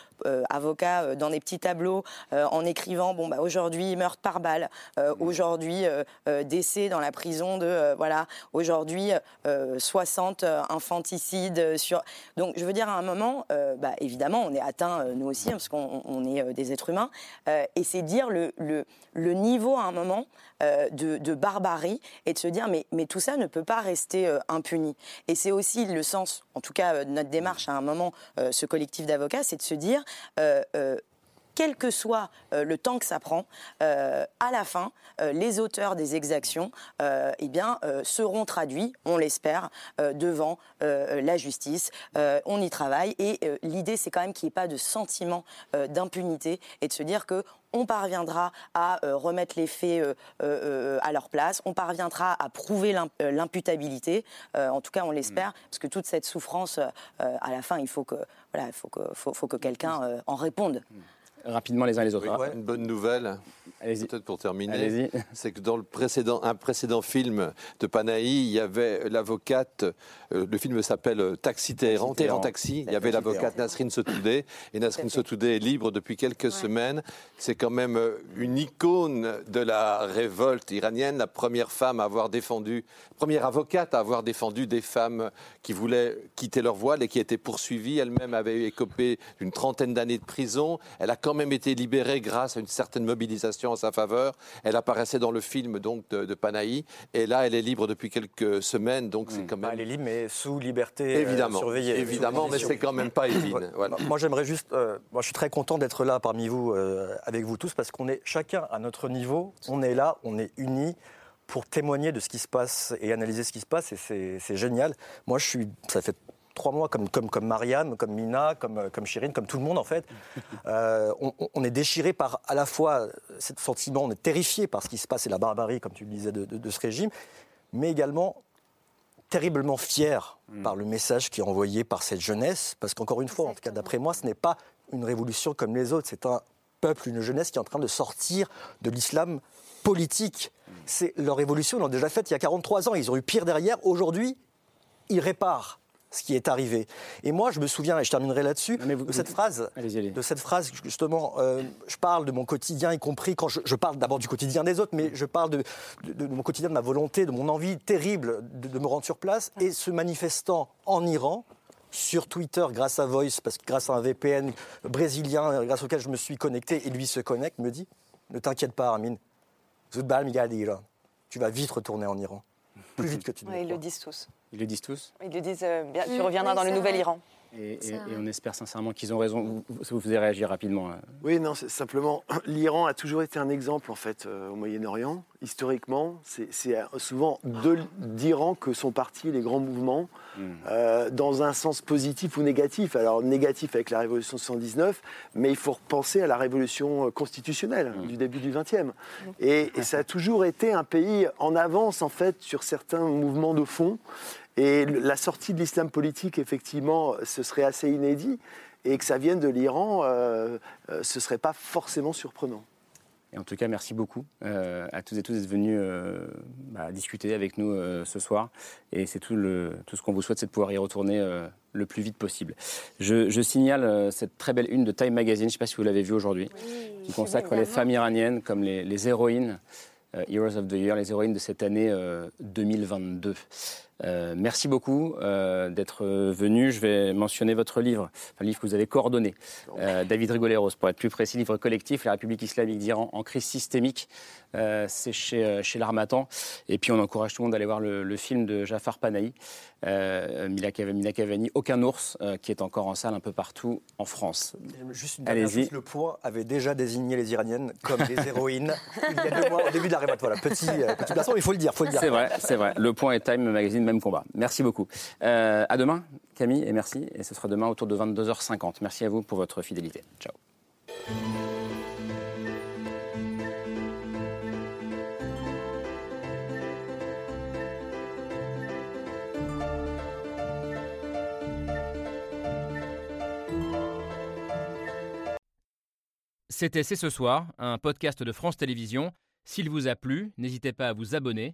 avocats, dans des petits tableaux, en écrivant bon, bah, aujourd'hui, meurtre par balle, euh, mmh. aujourd'hui, euh, euh, décès dans la prison de, voilà, aujourd'hui, 60 infanticides sur. Donc, je veux dire, à un moment, bah, évidemment, on est atteint, nous aussi, hein, parce qu'on est des êtres humains, et c'est dire le, niveau, à un moment, de, barbarie, et de se dire, mais tout ça ne peut pas rester impuni. Et c'est aussi le sens, en tout cas, de notre démarche à un moment, ce collectif d'avocats, c'est de se dire, quel que soit euh, le temps que ça prend, euh, à la fin, euh, les auteurs des exactions eh bien, seront traduits, on l'espère, devant la justice. on y travaille et l'idée, c'est quand même qu'il n'y ait pas de sentiment d'impunité et de se dire que on parviendra à remettre les faits à leur place, on parviendra à prouver l'imputabilité, en tout cas on l'espère, mmh. parce que toute cette souffrance, à la fin, il faut que, voilà, il faut que, faut, que quelqu'un en réponde.
Rapidement les uns les autres.
Une bonne nouvelle, peut-être pour terminer, c'est que dans le précédent, un précédent film de Panahi, il y avait l'avocate, euh, le film s'appelle Taxi Téhéran, Téhéran Taxi, il y avait l'avocate Nasrin Sotoudeh, et Nasrin Sotoudeh est libre depuis quelques semaines. C'est quand même euh, une icône de la révolte iranienne, la première femme à avoir défendu, première avocate à avoir défendu des femmes qui voulaient quitter leur voile et qui étaient poursuivies. Elle-même avait écopé d'une trentaine d'années de prison. Elle a quand même été libérée grâce à une certaine mobilisation en sa faveur. Elle apparaissait dans le film donc de, de Panahi, et là, elle est libre depuis quelques semaines, donc c'est hmm. quand même.
elle est libre, mais sous liberté euh, surveillée.
Évidemment, mais c'est quand même pas évident.
Moi, j'aimerais juste. Euh, moi, je suis très content d'être là parmi vous, euh, avec vous tous, parce qu'on est chacun à notre niveau. On est là, on est unis pour témoigner de ce qui se passe et analyser ce qui se passe, et c'est génial. Moi, je suis. Ça fait trois mois, comme, comme, comme Mariam, comme Mina, comme, comme Chirine, comme tout le monde en fait. Euh, on, est déchiré par à la fois ce sentiment, on est terrifié par ce qui se passe et la barbarie, comme tu le disais, de, ce régime, mais également terriblement fier mm. par le message qui est envoyé par cette jeunesse, parce qu'encore une fois, en tout cas d'après moi, ce n'est pas une révolution comme les autres, c'est un peuple, une jeunesse qui est en train de sortir de l'islam politique. Mm. C'est leur révolution, ils l'ont déjà faite il y a 43 ans, ils ont eu pire derrière. Aujourd'hui, ils réparent ce qui est arrivé. Et moi, je me souviens, et je terminerai là-dessus, de cette phrase, de cette phrase justement, euh, je parle de mon quotidien, y compris quand je, parle d'abord du quotidien des autres, mais je parle de, de, mon quotidien, de ma volonté, de mon envie terrible de, me rendre sur place. Et ce manifestant en Iran, sur Twitter grâce à Voice, parce que grâce à un VPN brésilien grâce auquel je me suis connecté et lui se connecte, me dit Ne t'inquiète pas, Armin, tu vas vite retourner en Iran. Plus vite que tu ne
Ils le disent tous.
Ils le disent tous
Ils le disent, euh, bien, tu reviendras dans le nouvel Iran.
Et, on espère sincèrement qu'ils ont raison. Vous, vous, vous réagir rapidement. Hein.
Oui, non, simplement, l'Iran a toujours été un exemple en fait euh, au Moyen-Orient. Historiquement, c'est souvent d'Iran que sont partis les grands mouvements. Euh, dans un sens positif ou négatif. Alors négatif avec la révolution 119, mais il faut repenser à la révolution constitutionnelle hmm. du début du XXe. Et, et ça a toujours été un pays en avance en fait sur certains mouvements de fond. Et la sortie de l'islam politique, effectivement, ce serait assez inédit. Et que ça vienne de l'Iran, euh, euh, ce ne serait pas forcément surprenant.
Et en tout cas, merci beaucoup euh, à tous et tous d'être venus bah, discuter avec nous ce soir. Et c'est tout, tout, ce qu'on vous souhaite, c'est de pouvoir y retourner le plus vite possible. Je, signale cette très belle une de Time Magazine, je ne sais pas si vous l'avez vue aujourd'hui, qui consacre les femmes iraniennes comme les, les héroïnes, Heroes of the Year, les héroïnes de cette année 2022. Euh, merci beaucoup euh, d'être venu. Je vais mentionner votre livre, un livre que vous avez coordonné, euh, David Rigoleros, pour être plus précis, livre collectif, La République islamique d'Iran en crise systémique. c'est chez, chez l'Armatan. Et puis on encourage tout le monde d'aller voir le, film de Jafar Panahi, Mila, Cavani, Aucun ours, qui est encore en salle un peu partout en France.
Juste une dernière chose, le point avait déjà désigné les Iraniennes comme des héroïnes il y a deux mois au début de la Voilà, petit, petit il faut le dire. Faut le dire.
C'est vrai, c'est vrai. Le point est Time Magazine même combat. Merci beaucoup. Euh, à demain, Camille, et merci. Et ce sera demain autour de 22h50. Merci à vous pour votre fidélité. Ciao. C'était C'est ce soir, un podcast de France Télévisions. S'il vous a plu, n'hésitez pas à vous abonner